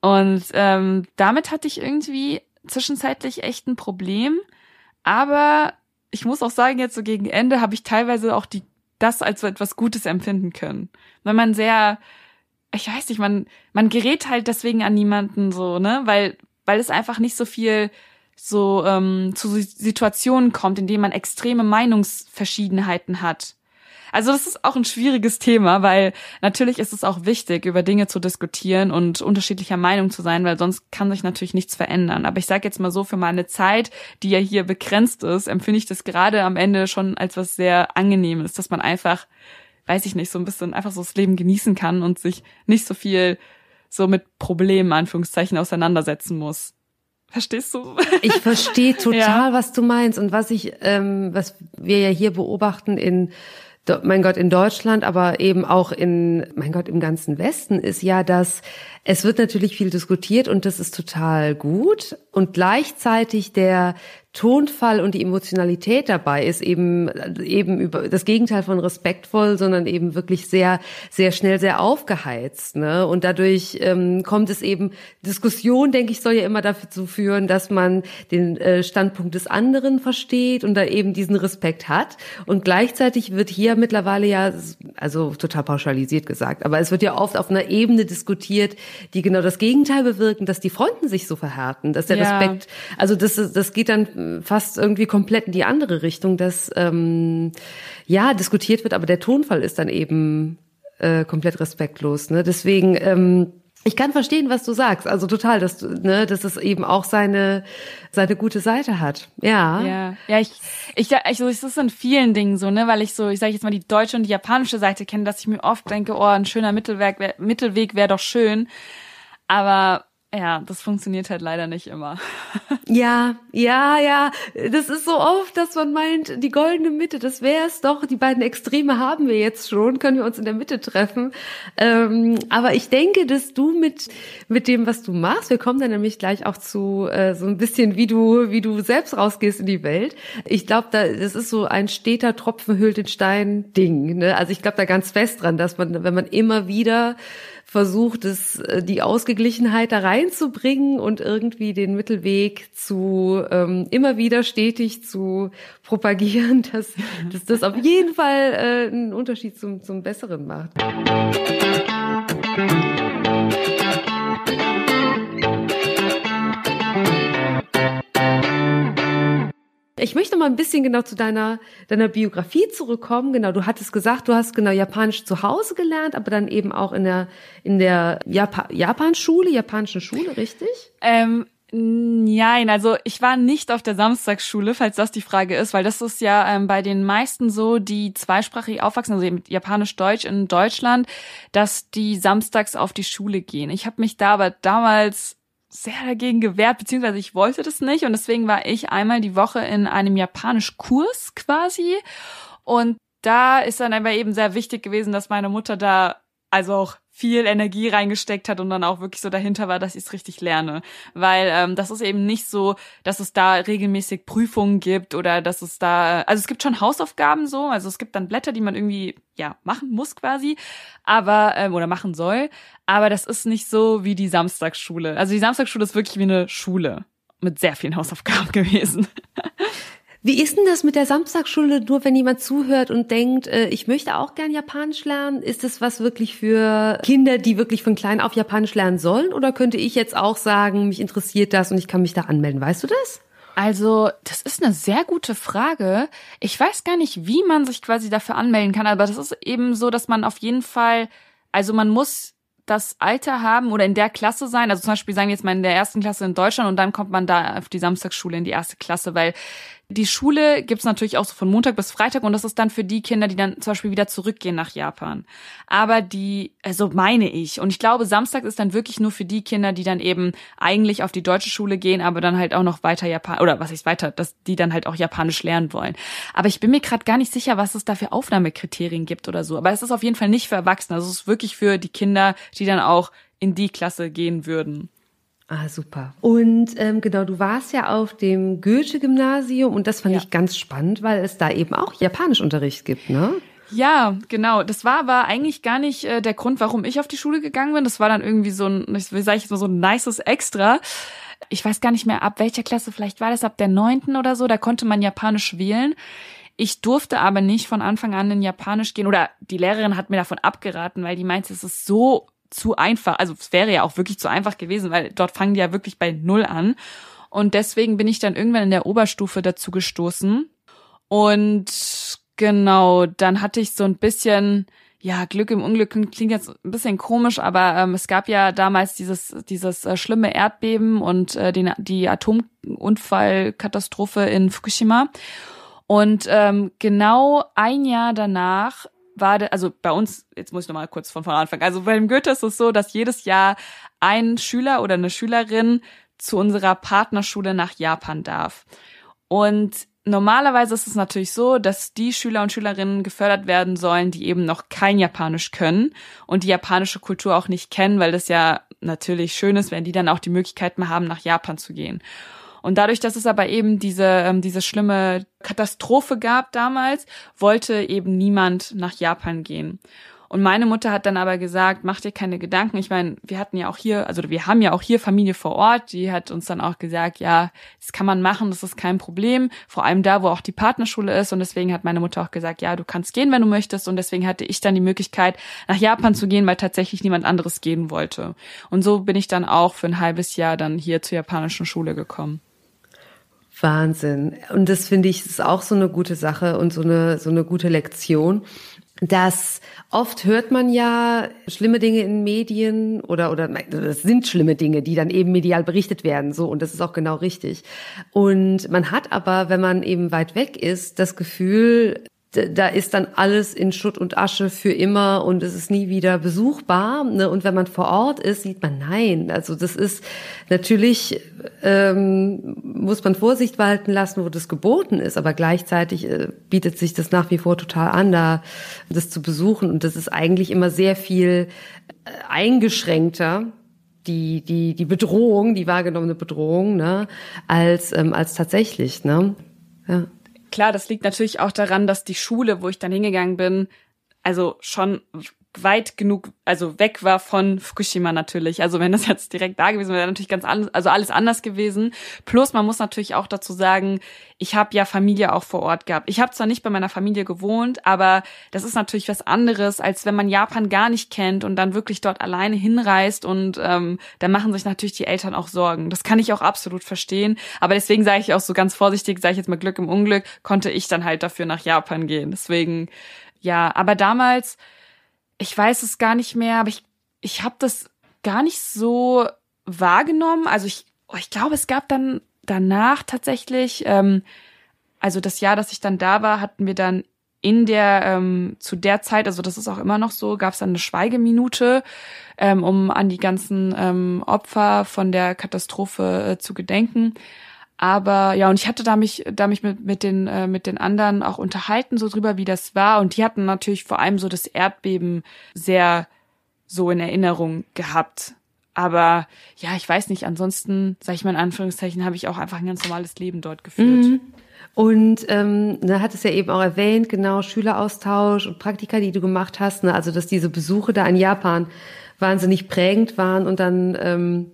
Und ähm, damit hatte ich irgendwie zwischenzeitlich echt ein Problem. Aber ich muss auch sagen, jetzt so gegen Ende habe ich teilweise auch die das als so etwas Gutes empfinden können. Wenn man sehr, ich weiß nicht, man, man gerät halt deswegen an niemanden so, ne? Weil, weil es einfach nicht so viel so ähm, zu Situationen kommt, in denen man extreme Meinungsverschiedenheiten hat. Also das ist auch ein schwieriges Thema, weil natürlich ist es auch wichtig, über Dinge zu diskutieren und unterschiedlicher Meinung zu sein, weil sonst kann sich natürlich nichts verändern. Aber ich sage jetzt mal so, für meine Zeit, die ja hier begrenzt ist, empfinde ich das gerade am Ende schon als was sehr angenehmes, dass man einfach, weiß ich nicht, so ein bisschen einfach so das Leben genießen kann und sich nicht so viel so mit Problemen, Anführungszeichen, auseinandersetzen muss. Verstehst du? Ich verstehe total, ja. was du meinst und was ich, ähm, was wir ja hier beobachten in mein Gott, in Deutschland, aber eben auch in, mein Gott, im ganzen Westen ist ja, dass es wird natürlich viel diskutiert und das ist total gut. Und gleichzeitig der Tonfall und die Emotionalität dabei ist eben eben über das Gegenteil von respektvoll, sondern eben wirklich sehr sehr schnell sehr aufgeheizt, ne? Und dadurch ähm, kommt es eben Diskussion, denke ich, soll ja immer dafür führen, dass man den äh, Standpunkt des anderen versteht und da eben diesen Respekt hat. Und gleichzeitig wird hier mittlerweile ja also total pauschalisiert gesagt, aber es wird ja oft auf einer Ebene diskutiert, die genau das Gegenteil bewirken, dass die Fronten sich so verhärten, dass der ja. Respekt, also das das geht dann fast irgendwie komplett in die andere Richtung, dass ähm, ja diskutiert wird, aber der Tonfall ist dann eben äh, komplett respektlos. Ne? Deswegen ähm, ich kann verstehen, was du sagst. Also total, dass du, ne, dass es eben auch seine seine gute Seite hat. Ja. Ja, ja, ich ich ich es ist in vielen Dingen so, ne, weil ich so, ich sage jetzt mal die deutsche und die japanische Seite kenne, dass ich mir oft denke, oh, ein schöner Mittelweg wär, Mittelweg wäre doch schön. Aber ja, das funktioniert halt leider nicht immer. ja, ja, ja. Das ist so oft, dass man meint, die goldene Mitte, das wäre es doch. Die beiden Extreme haben wir jetzt schon, können wir uns in der Mitte treffen. Ähm, aber ich denke, dass du mit mit dem, was du machst, wir kommen dann nämlich gleich auch zu äh, so ein bisschen, wie du wie du selbst rausgehst in die Welt. Ich glaube, da das ist so ein steter Tropfen hüllt den Stein Ding. Ne? Also ich glaube da ganz fest dran, dass man, wenn man immer wieder versucht es, äh, die Ausgeglichenheit da reinzubringen und irgendwie den Mittelweg zu ähm, immer wieder stetig zu propagieren, dass, dass das auf jeden Fall äh, einen Unterschied zum, zum Besseren macht. Ich möchte mal ein bisschen genau zu deiner, deiner Biografie zurückkommen. Genau, du hattest gesagt, du hast genau Japanisch zu Hause gelernt, aber dann eben auch in der, in der Japan Japanschule, japanischen Schule, richtig? Ähm, Nein, also ich war nicht auf der Samstagsschule, falls das die Frage ist, weil das ist ja ähm, bei den meisten so, die zweisprachig aufwachsen, also eben Japanisch-Deutsch in Deutschland, dass die samstags auf die Schule gehen. Ich habe mich da aber damals sehr dagegen gewehrt, beziehungsweise ich wollte das nicht. Und deswegen war ich einmal die Woche in einem Japanisch-Kurs quasi. Und da ist dann aber eben sehr wichtig gewesen, dass meine Mutter da also auch viel Energie reingesteckt hat und dann auch wirklich so dahinter war, dass ich es richtig lerne. Weil ähm, das ist eben nicht so, dass es da regelmäßig Prüfungen gibt oder dass es da, also es gibt schon Hausaufgaben so, also es gibt dann Blätter, die man irgendwie ja machen muss quasi, aber ähm, oder machen soll, aber das ist nicht so wie die Samstagsschule. Also die Samstagsschule ist wirklich wie eine Schule mit sehr vielen Hausaufgaben gewesen. Wie ist denn das mit der Samstagsschule? Nur wenn jemand zuhört und denkt, äh, ich möchte auch gern Japanisch lernen, ist das was wirklich für Kinder, die wirklich von klein auf Japanisch lernen sollen? Oder könnte ich jetzt auch sagen, mich interessiert das und ich kann mich da anmelden? Weißt du das? Also, das ist eine sehr gute Frage. Ich weiß gar nicht, wie man sich quasi dafür anmelden kann, aber das ist eben so, dass man auf jeden Fall, also man muss das Alter haben oder in der Klasse sein. Also zum Beispiel sagen wir jetzt mal in der ersten Klasse in Deutschland und dann kommt man da auf die Samstagsschule in die erste Klasse, weil die Schule gibt's natürlich auch so von Montag bis Freitag und das ist dann für die Kinder, die dann zum Beispiel wieder zurückgehen nach Japan. Aber die, also meine ich, und ich glaube, Samstag ist dann wirklich nur für die Kinder, die dann eben eigentlich auf die deutsche Schule gehen, aber dann halt auch noch weiter Japan oder was ich weiter, dass die dann halt auch Japanisch lernen wollen. Aber ich bin mir gerade gar nicht sicher, was es da für Aufnahmekriterien gibt oder so. Aber es ist auf jeden Fall nicht für Erwachsene. Also es ist wirklich für die Kinder, die dann auch in die Klasse gehen würden. Ah, super. Und ähm, genau, du warst ja auf dem Goethe-Gymnasium und das fand ja. ich ganz spannend, weil es da eben auch Japanischunterricht gibt, ne? Ja, genau. Das war aber eigentlich gar nicht äh, der Grund, warum ich auf die Schule gegangen bin. Das war dann irgendwie so ein, wie sage ich jetzt mal, so ein nices Extra. Ich weiß gar nicht mehr, ab welcher Klasse, vielleicht war das ab der neunten oder so, da konnte man Japanisch wählen. Ich durfte aber nicht von Anfang an in Japanisch gehen oder die Lehrerin hat mir davon abgeraten, weil die meinte, es ist so zu einfach. Also es wäre ja auch wirklich zu einfach gewesen, weil dort fangen die ja wirklich bei Null an. Und deswegen bin ich dann irgendwann in der Oberstufe dazu gestoßen. Und genau, dann hatte ich so ein bisschen, ja, Glück im Unglück klingt jetzt ein bisschen komisch, aber ähm, es gab ja damals dieses, dieses äh, schlimme Erdbeben und äh, den, die Atomunfallkatastrophe in Fukushima. Und ähm, genau ein Jahr danach war, also bei uns, jetzt muss ich nochmal kurz von vorne anfangen. Also beim Goethe ist es so, dass jedes Jahr ein Schüler oder eine Schülerin zu unserer Partnerschule nach Japan darf. Und normalerweise ist es natürlich so, dass die Schüler und Schülerinnen gefördert werden sollen, die eben noch kein Japanisch können und die japanische Kultur auch nicht kennen, weil das ja natürlich schön ist, wenn die dann auch die Möglichkeit mal haben, nach Japan zu gehen. Und dadurch, dass es aber eben diese, ähm, diese schlimme Katastrophe gab damals, wollte eben niemand nach Japan gehen. Und meine Mutter hat dann aber gesagt, mach dir keine Gedanken. Ich meine, wir hatten ja auch hier, also wir haben ja auch hier Familie vor Ort. Die hat uns dann auch gesagt, ja, das kann man machen, das ist kein Problem. Vor allem da, wo auch die Partnerschule ist. Und deswegen hat meine Mutter auch gesagt, ja, du kannst gehen, wenn du möchtest. Und deswegen hatte ich dann die Möglichkeit, nach Japan zu gehen, weil tatsächlich niemand anderes gehen wollte. Und so bin ich dann auch für ein halbes Jahr dann hier zur japanischen Schule gekommen. Wahnsinn. Und das finde ich ist auch so eine gute Sache und so eine, so eine gute Lektion. Dass oft hört man ja schlimme Dinge in Medien oder oder das sind schlimme Dinge, die dann eben medial berichtet werden, so und das ist auch genau richtig. Und man hat aber, wenn man eben weit weg ist, das Gefühl, da ist dann alles in Schutt und Asche für immer und es ist nie wieder besuchbar. Ne? Und wenn man vor Ort ist, sieht man nein. Also das ist natürlich ähm, muss man Vorsicht walten lassen, wo das geboten ist, aber gleichzeitig äh, bietet sich das nach wie vor total an, da das zu besuchen. Und das ist eigentlich immer sehr viel äh, eingeschränkter die die die Bedrohung, die wahrgenommene Bedrohung, ne, als ähm, als tatsächlich, ne. Ja. Klar, das liegt natürlich auch daran, dass die Schule, wo ich dann hingegangen bin, also schon weit genug, also weg war von Fukushima natürlich. Also wenn das jetzt direkt da gewesen wäre, wäre natürlich ganz anders, also alles anders gewesen. Plus man muss natürlich auch dazu sagen, ich habe ja Familie auch vor Ort gehabt. Ich habe zwar nicht bei meiner Familie gewohnt, aber das ist natürlich was anderes, als wenn man Japan gar nicht kennt und dann wirklich dort alleine hinreist und ähm, da machen sich natürlich die Eltern auch Sorgen. Das kann ich auch absolut verstehen. Aber deswegen sage ich auch so ganz vorsichtig, sage ich jetzt mal Glück im Unglück, konnte ich dann halt dafür nach Japan gehen. Deswegen, ja, aber damals ich weiß es gar nicht mehr, aber ich, ich habe das gar nicht so wahrgenommen. Also ich, oh, ich glaube, es gab dann danach tatsächlich, ähm, also das Jahr, dass ich dann da war, hatten wir dann in der ähm, zu der Zeit, also das ist auch immer noch so, gab es dann eine Schweigeminute, ähm, um an die ganzen ähm, Opfer von der Katastrophe äh, zu gedenken. Aber ja, und ich hatte da mich, da mich mit, mit den, äh, mit den anderen auch unterhalten, so drüber, wie das war. Und die hatten natürlich vor allem so das Erdbeben sehr so in Erinnerung gehabt. Aber ja, ich weiß nicht, ansonsten, sag ich mal in Anführungszeichen, habe ich auch einfach ein ganz normales Leben dort geführt. Mhm. Und ähm, ne, hat es ja eben auch erwähnt, genau, Schüleraustausch und Praktika, die du gemacht hast, ne, also dass diese Besuche da in Japan wahnsinnig prägend waren und dann ähm,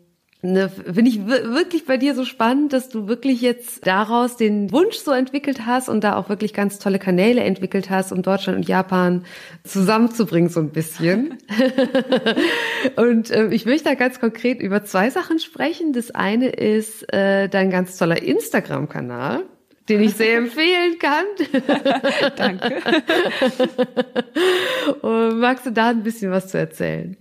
Ne, Finde ich wirklich bei dir so spannend, dass du wirklich jetzt daraus den Wunsch so entwickelt hast und da auch wirklich ganz tolle Kanäle entwickelt hast, um Deutschland und Japan zusammenzubringen so ein bisschen. und äh, ich möchte da ganz konkret über zwei Sachen sprechen. Das eine ist äh, dein ganz toller Instagram-Kanal den ich sehr empfehlen kann. Danke. Und magst du da ein bisschen was zu erzählen?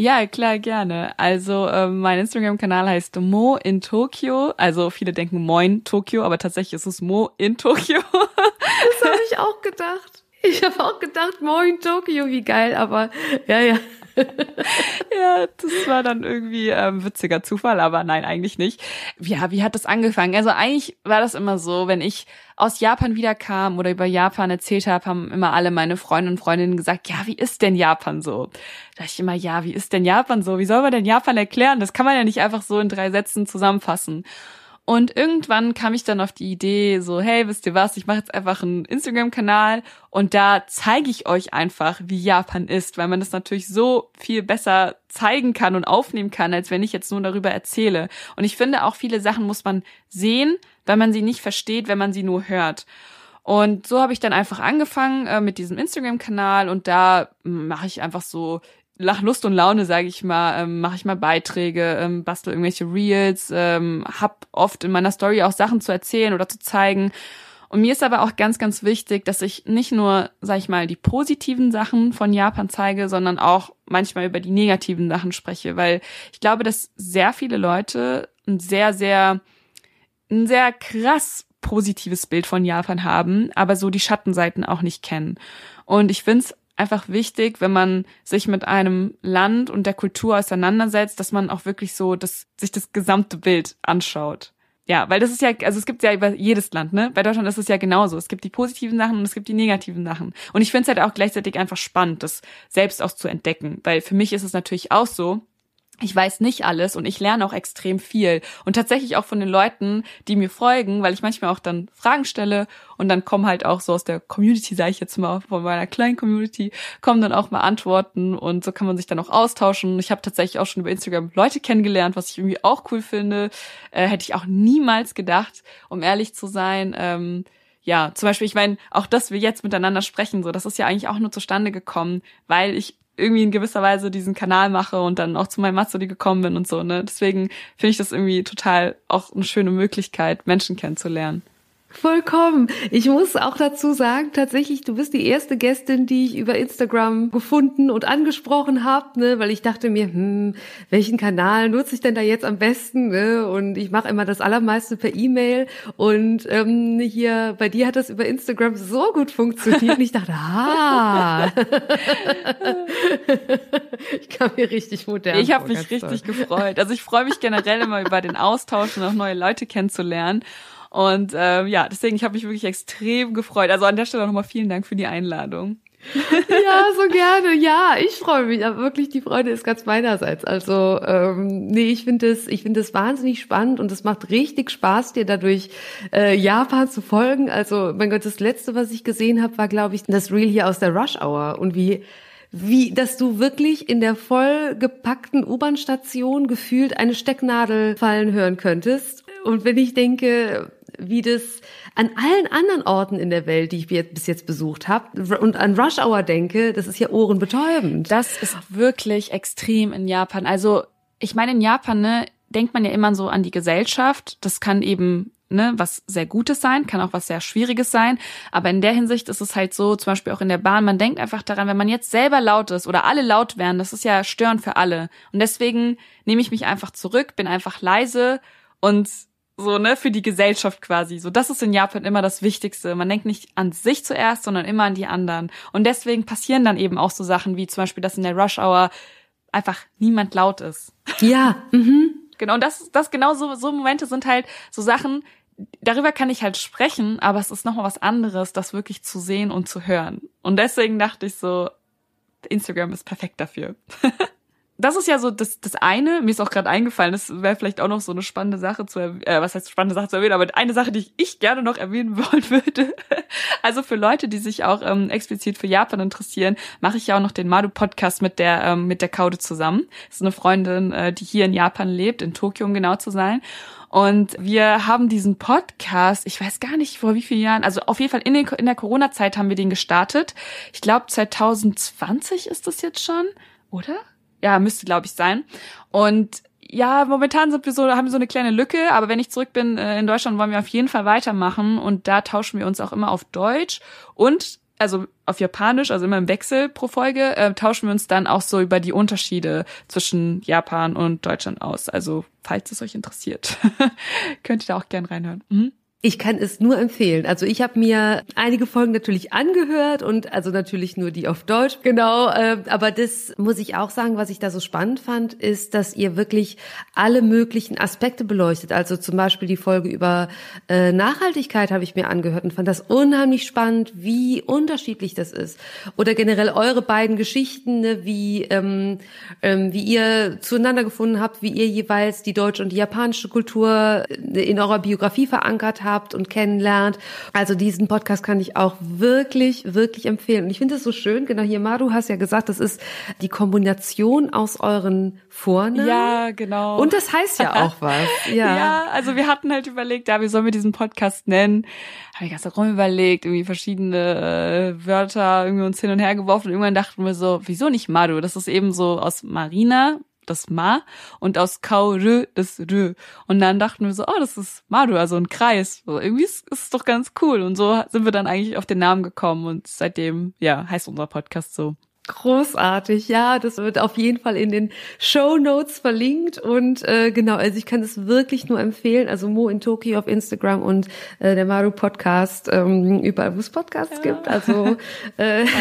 Ja, klar, gerne. Also ähm, mein Instagram-Kanal heißt Mo in Tokio. Also viele denken Moin Tokio, aber tatsächlich ist es Mo in Tokio. das habe ich auch gedacht. Ich habe auch gedacht, Moin Tokio, wie geil, aber ja, ja. Ja, das war dann irgendwie ähm, witziger Zufall, aber nein, eigentlich nicht. Ja, wie hat das angefangen? Also eigentlich war das immer so, wenn ich aus Japan wiederkam oder über Japan erzählt habe, haben immer alle meine Freunde und Freundinnen gesagt, ja, wie ist denn Japan so? Da dachte ich immer, ja, wie ist denn Japan so? Wie soll man denn Japan erklären? Das kann man ja nicht einfach so in drei Sätzen zusammenfassen. Und irgendwann kam ich dann auf die Idee, so, hey, wisst ihr was, ich mache jetzt einfach einen Instagram-Kanal und da zeige ich euch einfach, wie Japan ist, weil man das natürlich so viel besser zeigen kann und aufnehmen kann, als wenn ich jetzt nur darüber erzähle. Und ich finde, auch viele Sachen muss man sehen, weil man sie nicht versteht, wenn man sie nur hört. Und so habe ich dann einfach angefangen äh, mit diesem Instagram-Kanal und da mache ich einfach so nach Lust und Laune, sage ich mal, ähm, mache ich mal Beiträge, ähm, bastel irgendwelche Reels, ähm, hab oft in meiner Story auch Sachen zu erzählen oder zu zeigen. Und mir ist aber auch ganz, ganz wichtig, dass ich nicht nur, sag ich mal, die positiven Sachen von Japan zeige, sondern auch manchmal über die negativen Sachen spreche, weil ich glaube, dass sehr viele Leute ein sehr, sehr, ein sehr krass positives Bild von Japan haben, aber so die Schattenseiten auch nicht kennen. Und ich finde es einfach wichtig, wenn man sich mit einem Land und der Kultur auseinandersetzt, dass man auch wirklich so das, sich das gesamte Bild anschaut. Ja, weil das ist ja, also es gibt ja über jedes Land, ne? Bei Deutschland ist es ja genauso. Es gibt die positiven Sachen und es gibt die negativen Sachen. Und ich finde es halt auch gleichzeitig einfach spannend, das selbst auch zu entdecken. Weil für mich ist es natürlich auch so, ich weiß nicht alles und ich lerne auch extrem viel. Und tatsächlich auch von den Leuten, die mir folgen, weil ich manchmal auch dann Fragen stelle und dann kommen halt auch so aus der Community, sage ich jetzt mal, von meiner kleinen Community, kommen dann auch mal Antworten und so kann man sich dann auch austauschen. Ich habe tatsächlich auch schon über Instagram Leute kennengelernt, was ich irgendwie auch cool finde. Äh, hätte ich auch niemals gedacht, um ehrlich zu sein. Ähm, ja, zum Beispiel, ich meine, auch dass wir jetzt miteinander sprechen, so, das ist ja eigentlich auch nur zustande gekommen, weil ich irgendwie in gewisser Weise diesen Kanal mache und dann auch zu meinem Matsuri gekommen bin und so, ne? Deswegen finde ich das irgendwie total auch eine schöne Möglichkeit, Menschen kennenzulernen. Vollkommen. Ich muss auch dazu sagen, tatsächlich, du bist die erste Gästin, die ich über Instagram gefunden und angesprochen habe, ne, weil ich dachte mir, hm, welchen Kanal nutze ich denn da jetzt am besten? Ne? Und ich mache immer das allermeiste per E-Mail. Und ähm, hier bei dir hat das über Instagram so gut funktioniert. Und ich dachte, ah, ich kam mir richtig modern. Ich habe mich richtig toll. gefreut. Also ich freue mich generell immer über den Austausch und auch neue Leute kennenzulernen. Und ähm, ja, deswegen, ich habe mich wirklich extrem gefreut. Also an der Stelle nochmal vielen Dank für die Einladung. ja, so gerne. Ja, ich freue mich. Aber wirklich, die Freude ist ganz meinerseits. Also, ähm, nee, ich finde es, ich finde es wahnsinnig spannend und es macht richtig Spaß, dir dadurch äh, Japan zu folgen. Also, mein Gott, das letzte, was ich gesehen habe, war, glaube ich, das Reel hier aus der Rush Hour und wie wie, dass du wirklich in der vollgepackten U-Bahn-Station gefühlt eine Stecknadel fallen hören könntest. Und wenn ich denke, wie das an allen anderen Orten in der Welt, die ich bis jetzt besucht habe und an Rush Hour denke, das ist ja ohrenbetäubend. Das ist wirklich extrem in Japan. Also ich meine, in Japan ne, denkt man ja immer so an die Gesellschaft. Das kann eben ne, was sehr Gutes sein, kann auch was sehr Schwieriges sein. Aber in der Hinsicht ist es halt so, zum Beispiel auch in der Bahn, man denkt einfach daran, wenn man jetzt selber laut ist oder alle laut wären, das ist ja störend für alle. Und deswegen nehme ich mich einfach zurück, bin einfach leise und so, ne, für die Gesellschaft quasi. So, das ist in Japan immer das Wichtigste. Man denkt nicht an sich zuerst, sondern immer an die anderen. Und deswegen passieren dann eben auch so Sachen wie zum Beispiel, dass in der Rush Hour einfach niemand laut ist. Ja, mhm. Genau, und das, das genau so, so Momente sind halt so Sachen, darüber kann ich halt sprechen, aber es ist nochmal was anderes, das wirklich zu sehen und zu hören. Und deswegen dachte ich so, Instagram ist perfekt dafür. das ist ja so das, das eine, mir ist auch gerade eingefallen, das wäre vielleicht auch noch so eine spannende Sache zu erwähnen, äh, was heißt spannende Sache zu erwähnen, aber eine Sache, die ich, ich gerne noch erwähnen wollen würde. also für Leute, die sich auch ähm, explizit für Japan interessieren, mache ich ja auch noch den Madu-Podcast mit der, ähm, mit der Kaude zusammen. Das ist eine Freundin, äh, die hier in Japan lebt, in Tokio, um genau zu sein. Und wir haben diesen Podcast, ich weiß gar nicht vor wie vielen Jahren, also auf jeden Fall in, den, in der Corona-Zeit haben wir den gestartet. Ich glaube 2020 ist das jetzt schon, oder? Ja, müsste, glaube ich, sein. Und ja, momentan sind wir so, haben wir so eine kleine Lücke, aber wenn ich zurück bin äh, in Deutschland, wollen wir auf jeden Fall weitermachen und da tauschen wir uns auch immer auf Deutsch und also auf Japanisch, also immer im Wechsel pro Folge, äh, tauschen wir uns dann auch so über die Unterschiede zwischen Japan und Deutschland aus. Also, falls es euch interessiert, könnt ihr da auch gern reinhören. Mhm. Ich kann es nur empfehlen. Also ich habe mir einige Folgen natürlich angehört und also natürlich nur die auf Deutsch. Genau, äh, aber das muss ich auch sagen, was ich da so spannend fand, ist, dass ihr wirklich alle möglichen Aspekte beleuchtet. Also zum Beispiel die Folge über äh, Nachhaltigkeit habe ich mir angehört und fand das unheimlich spannend, wie unterschiedlich das ist. Oder generell eure beiden Geschichten, ne, wie ähm, ähm, wie ihr zueinander gefunden habt, wie ihr jeweils die deutsche und die japanische Kultur in eurer Biografie verankert habt habt und kennenlernt. Also diesen Podcast kann ich auch wirklich, wirklich empfehlen. Und ich finde es so schön, genau hier, Maru, hast ja gesagt, das ist die Kombination aus euren Vornamen. Ja, genau. Und das heißt ja auch was. Ja. ja, also wir hatten halt überlegt, ja, wie sollen wir diesen Podcast nennen? Habe ich ganz rum überlegt, irgendwie verschiedene äh, Wörter irgendwie uns hin und her geworfen und irgendwann dachten wir so, wieso nicht Maru? Das ist eben so aus Marina, das Ma und aus Kaurö das Rö. Und dann dachten wir so, oh, das ist Maru, also ein Kreis. So, irgendwie ist es doch ganz cool. Und so sind wir dann eigentlich auf den Namen gekommen und seitdem, ja, heißt unser Podcast so. Großartig, ja, das wird auf jeden Fall in den Show Notes verlinkt und äh, genau, also ich kann es wirklich nur empfehlen. Also Mo in Tokio auf Instagram und äh, der Maru Podcast ähm, überall, wo es Podcasts ja. gibt. Also äh,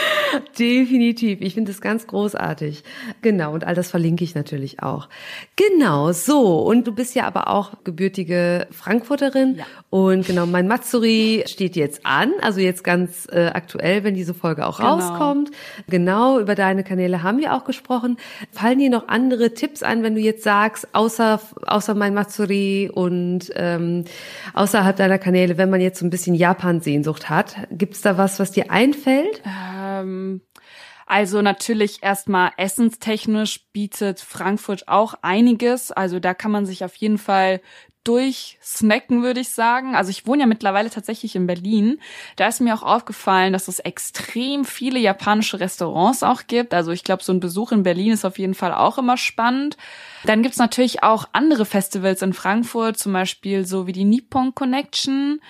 Definitiv. Ich finde es ganz großartig. Genau. Und all das verlinke ich natürlich auch. Genau. So. Und du bist ja aber auch gebürtige Frankfurterin. Ja. Und genau, mein Matsuri steht jetzt an. Also jetzt ganz äh, aktuell, wenn diese Folge auch genau. rauskommt. Genau. Über deine Kanäle haben wir auch gesprochen. Fallen dir noch andere Tipps ein, wenn du jetzt sagst, außer, außer mein Matsuri und ähm, außerhalb deiner Kanäle, wenn man jetzt so ein bisschen Japan-Sehnsucht hat? Gibt's da was, was dir einfällt? Ähm also natürlich erstmal essenstechnisch bietet Frankfurt auch einiges. Also da kann man sich auf jeden Fall durchsnacken, würde ich sagen. Also ich wohne ja mittlerweile tatsächlich in Berlin. Da ist mir auch aufgefallen, dass es extrem viele japanische Restaurants auch gibt. Also ich glaube, so ein Besuch in Berlin ist auf jeden Fall auch immer spannend. Dann gibt's natürlich auch andere Festivals in Frankfurt, zum Beispiel so wie die Nippon Connection.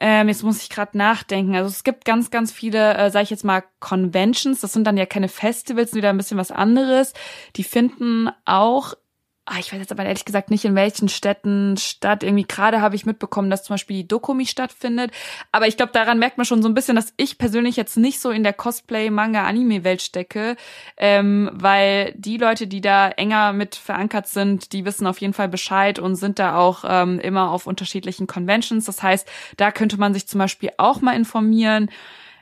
Ähm, jetzt muss ich gerade nachdenken. Also es gibt ganz, ganz viele, äh, sage ich jetzt mal, Conventions. Das sind dann ja keine Festivals, wieder ein bisschen was anderes. Die finden auch ich weiß jetzt aber ehrlich gesagt nicht, in welchen Städten statt. Irgendwie gerade habe ich mitbekommen, dass zum Beispiel die Dokumi stattfindet. Aber ich glaube, daran merkt man schon so ein bisschen, dass ich persönlich jetzt nicht so in der Cosplay, Manga, Anime-Welt stecke. Ähm, weil die Leute, die da enger mit verankert sind, die wissen auf jeden Fall Bescheid und sind da auch ähm, immer auf unterschiedlichen Conventions. Das heißt, da könnte man sich zum Beispiel auch mal informieren.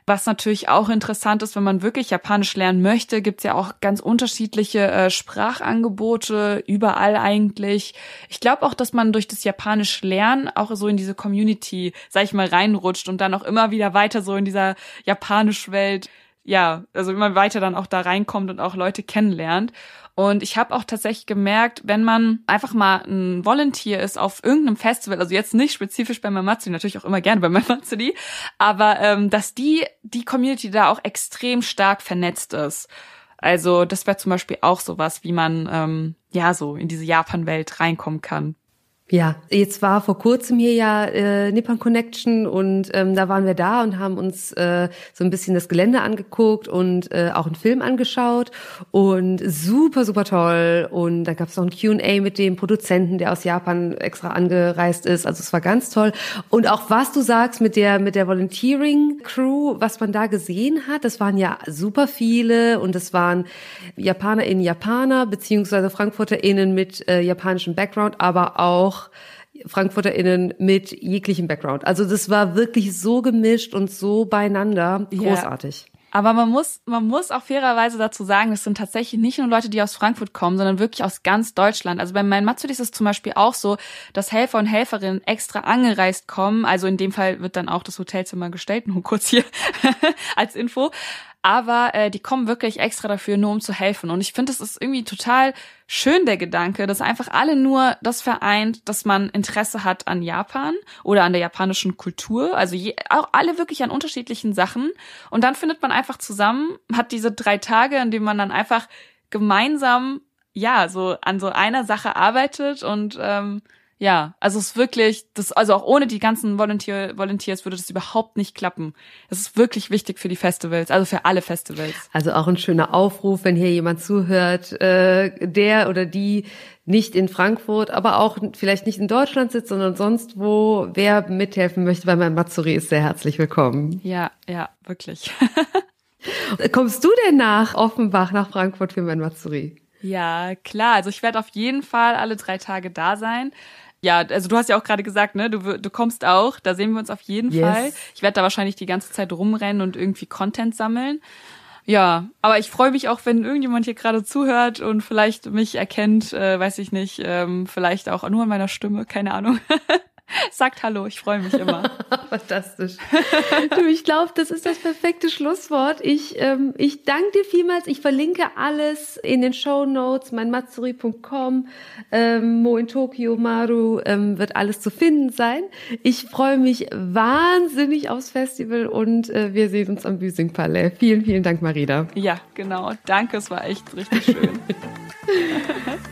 Was natürlich auch interessant ist, wenn man wirklich Japanisch lernen möchte, gibt's ja auch ganz unterschiedliche äh, Sprachangebote, überall eigentlich. Ich glaube auch, dass man durch das Japanisch lernen auch so in diese Community, sag ich mal, reinrutscht und dann auch immer wieder weiter so in dieser Japanisch-Welt ja, also immer weiter dann auch da reinkommt und auch Leute kennenlernt. Und ich habe auch tatsächlich gemerkt, wenn man einfach mal ein Volunteer ist auf irgendeinem Festival, also jetzt nicht spezifisch bei Mamatsuri, natürlich auch immer gerne bei Mamatsuri, aber ähm, dass die, die Community da auch extrem stark vernetzt ist. Also das wäre zum Beispiel auch sowas, wie man ähm, ja so in diese Japan-Welt reinkommen kann. Ja, jetzt war vor kurzem hier ja äh, Nippon Connection und ähm, da waren wir da und haben uns äh, so ein bisschen das Gelände angeguckt und äh, auch einen Film angeschaut und super, super toll. Und da gab es noch ein Q&A mit dem Produzenten, der aus Japan extra angereist ist. Also es war ganz toll. Und auch was du sagst mit der mit der Volunteering Crew, was man da gesehen hat, das waren ja super viele und es waren JapanerInnen, Japaner beziehungsweise FrankfurterInnen mit äh, japanischem Background, aber auch auch FrankfurterInnen mit jeglichem Background. Also das war wirklich so gemischt und so beieinander. Großartig. Ja. Aber man muss, man muss auch fairerweise dazu sagen, das sind tatsächlich nicht nur Leute, die aus Frankfurt kommen, sondern wirklich aus ganz Deutschland. Also bei meinen Matsuri ist es zum Beispiel auch so, dass Helfer und Helferinnen extra angereist kommen. Also in dem Fall wird dann auch das Hotelzimmer gestellt, nur kurz hier als Info aber äh, die kommen wirklich extra dafür, nur um zu helfen. Und ich finde, es ist irgendwie total schön, der Gedanke, dass einfach alle nur das vereint, dass man Interesse hat an Japan oder an der japanischen Kultur. Also je, auch alle wirklich an unterschiedlichen Sachen. Und dann findet man einfach zusammen, hat diese drei Tage, in denen man dann einfach gemeinsam, ja, so an so einer Sache arbeitet und ähm, ja, also es ist wirklich, das, also auch ohne die ganzen Volunteer, Volunteers würde das überhaupt nicht klappen. Es ist wirklich wichtig für die Festivals, also für alle Festivals. Also auch ein schöner Aufruf, wenn hier jemand zuhört, äh, der oder die nicht in Frankfurt, aber auch vielleicht nicht in Deutschland sitzt, sondern sonst wo, wer mithelfen möchte bei meinem Matsuri, ist sehr herzlich willkommen. Ja, ja, wirklich. Kommst du denn nach Offenbach, nach Frankfurt für mein Matsuri? Ja, klar. Also ich werde auf jeden Fall alle drei Tage da sein ja, also du hast ja auch gerade gesagt, ne, du, du kommst auch, da sehen wir uns auf jeden yes. Fall. Ich werde da wahrscheinlich die ganze Zeit rumrennen und irgendwie Content sammeln. Ja, aber ich freue mich auch, wenn irgendjemand hier gerade zuhört und vielleicht mich erkennt, äh, weiß ich nicht, ähm, vielleicht auch nur an meiner Stimme, keine Ahnung. Sagt Hallo, ich freue mich immer. Fantastisch. du, ich glaube, das ist das perfekte Schlusswort. Ich, ähm, ich danke dir vielmals. Ich verlinke alles in den Show Notes, mein matsuri.com, ähm, Mo in Tokio, Maru, ähm, wird alles zu finden sein. Ich freue mich wahnsinnig aufs Festival und äh, wir sehen uns am Büsing Palais. Vielen, vielen Dank, Marida. Ja, genau. Danke, es war echt richtig schön.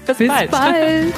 Bis, Bis bald. bald.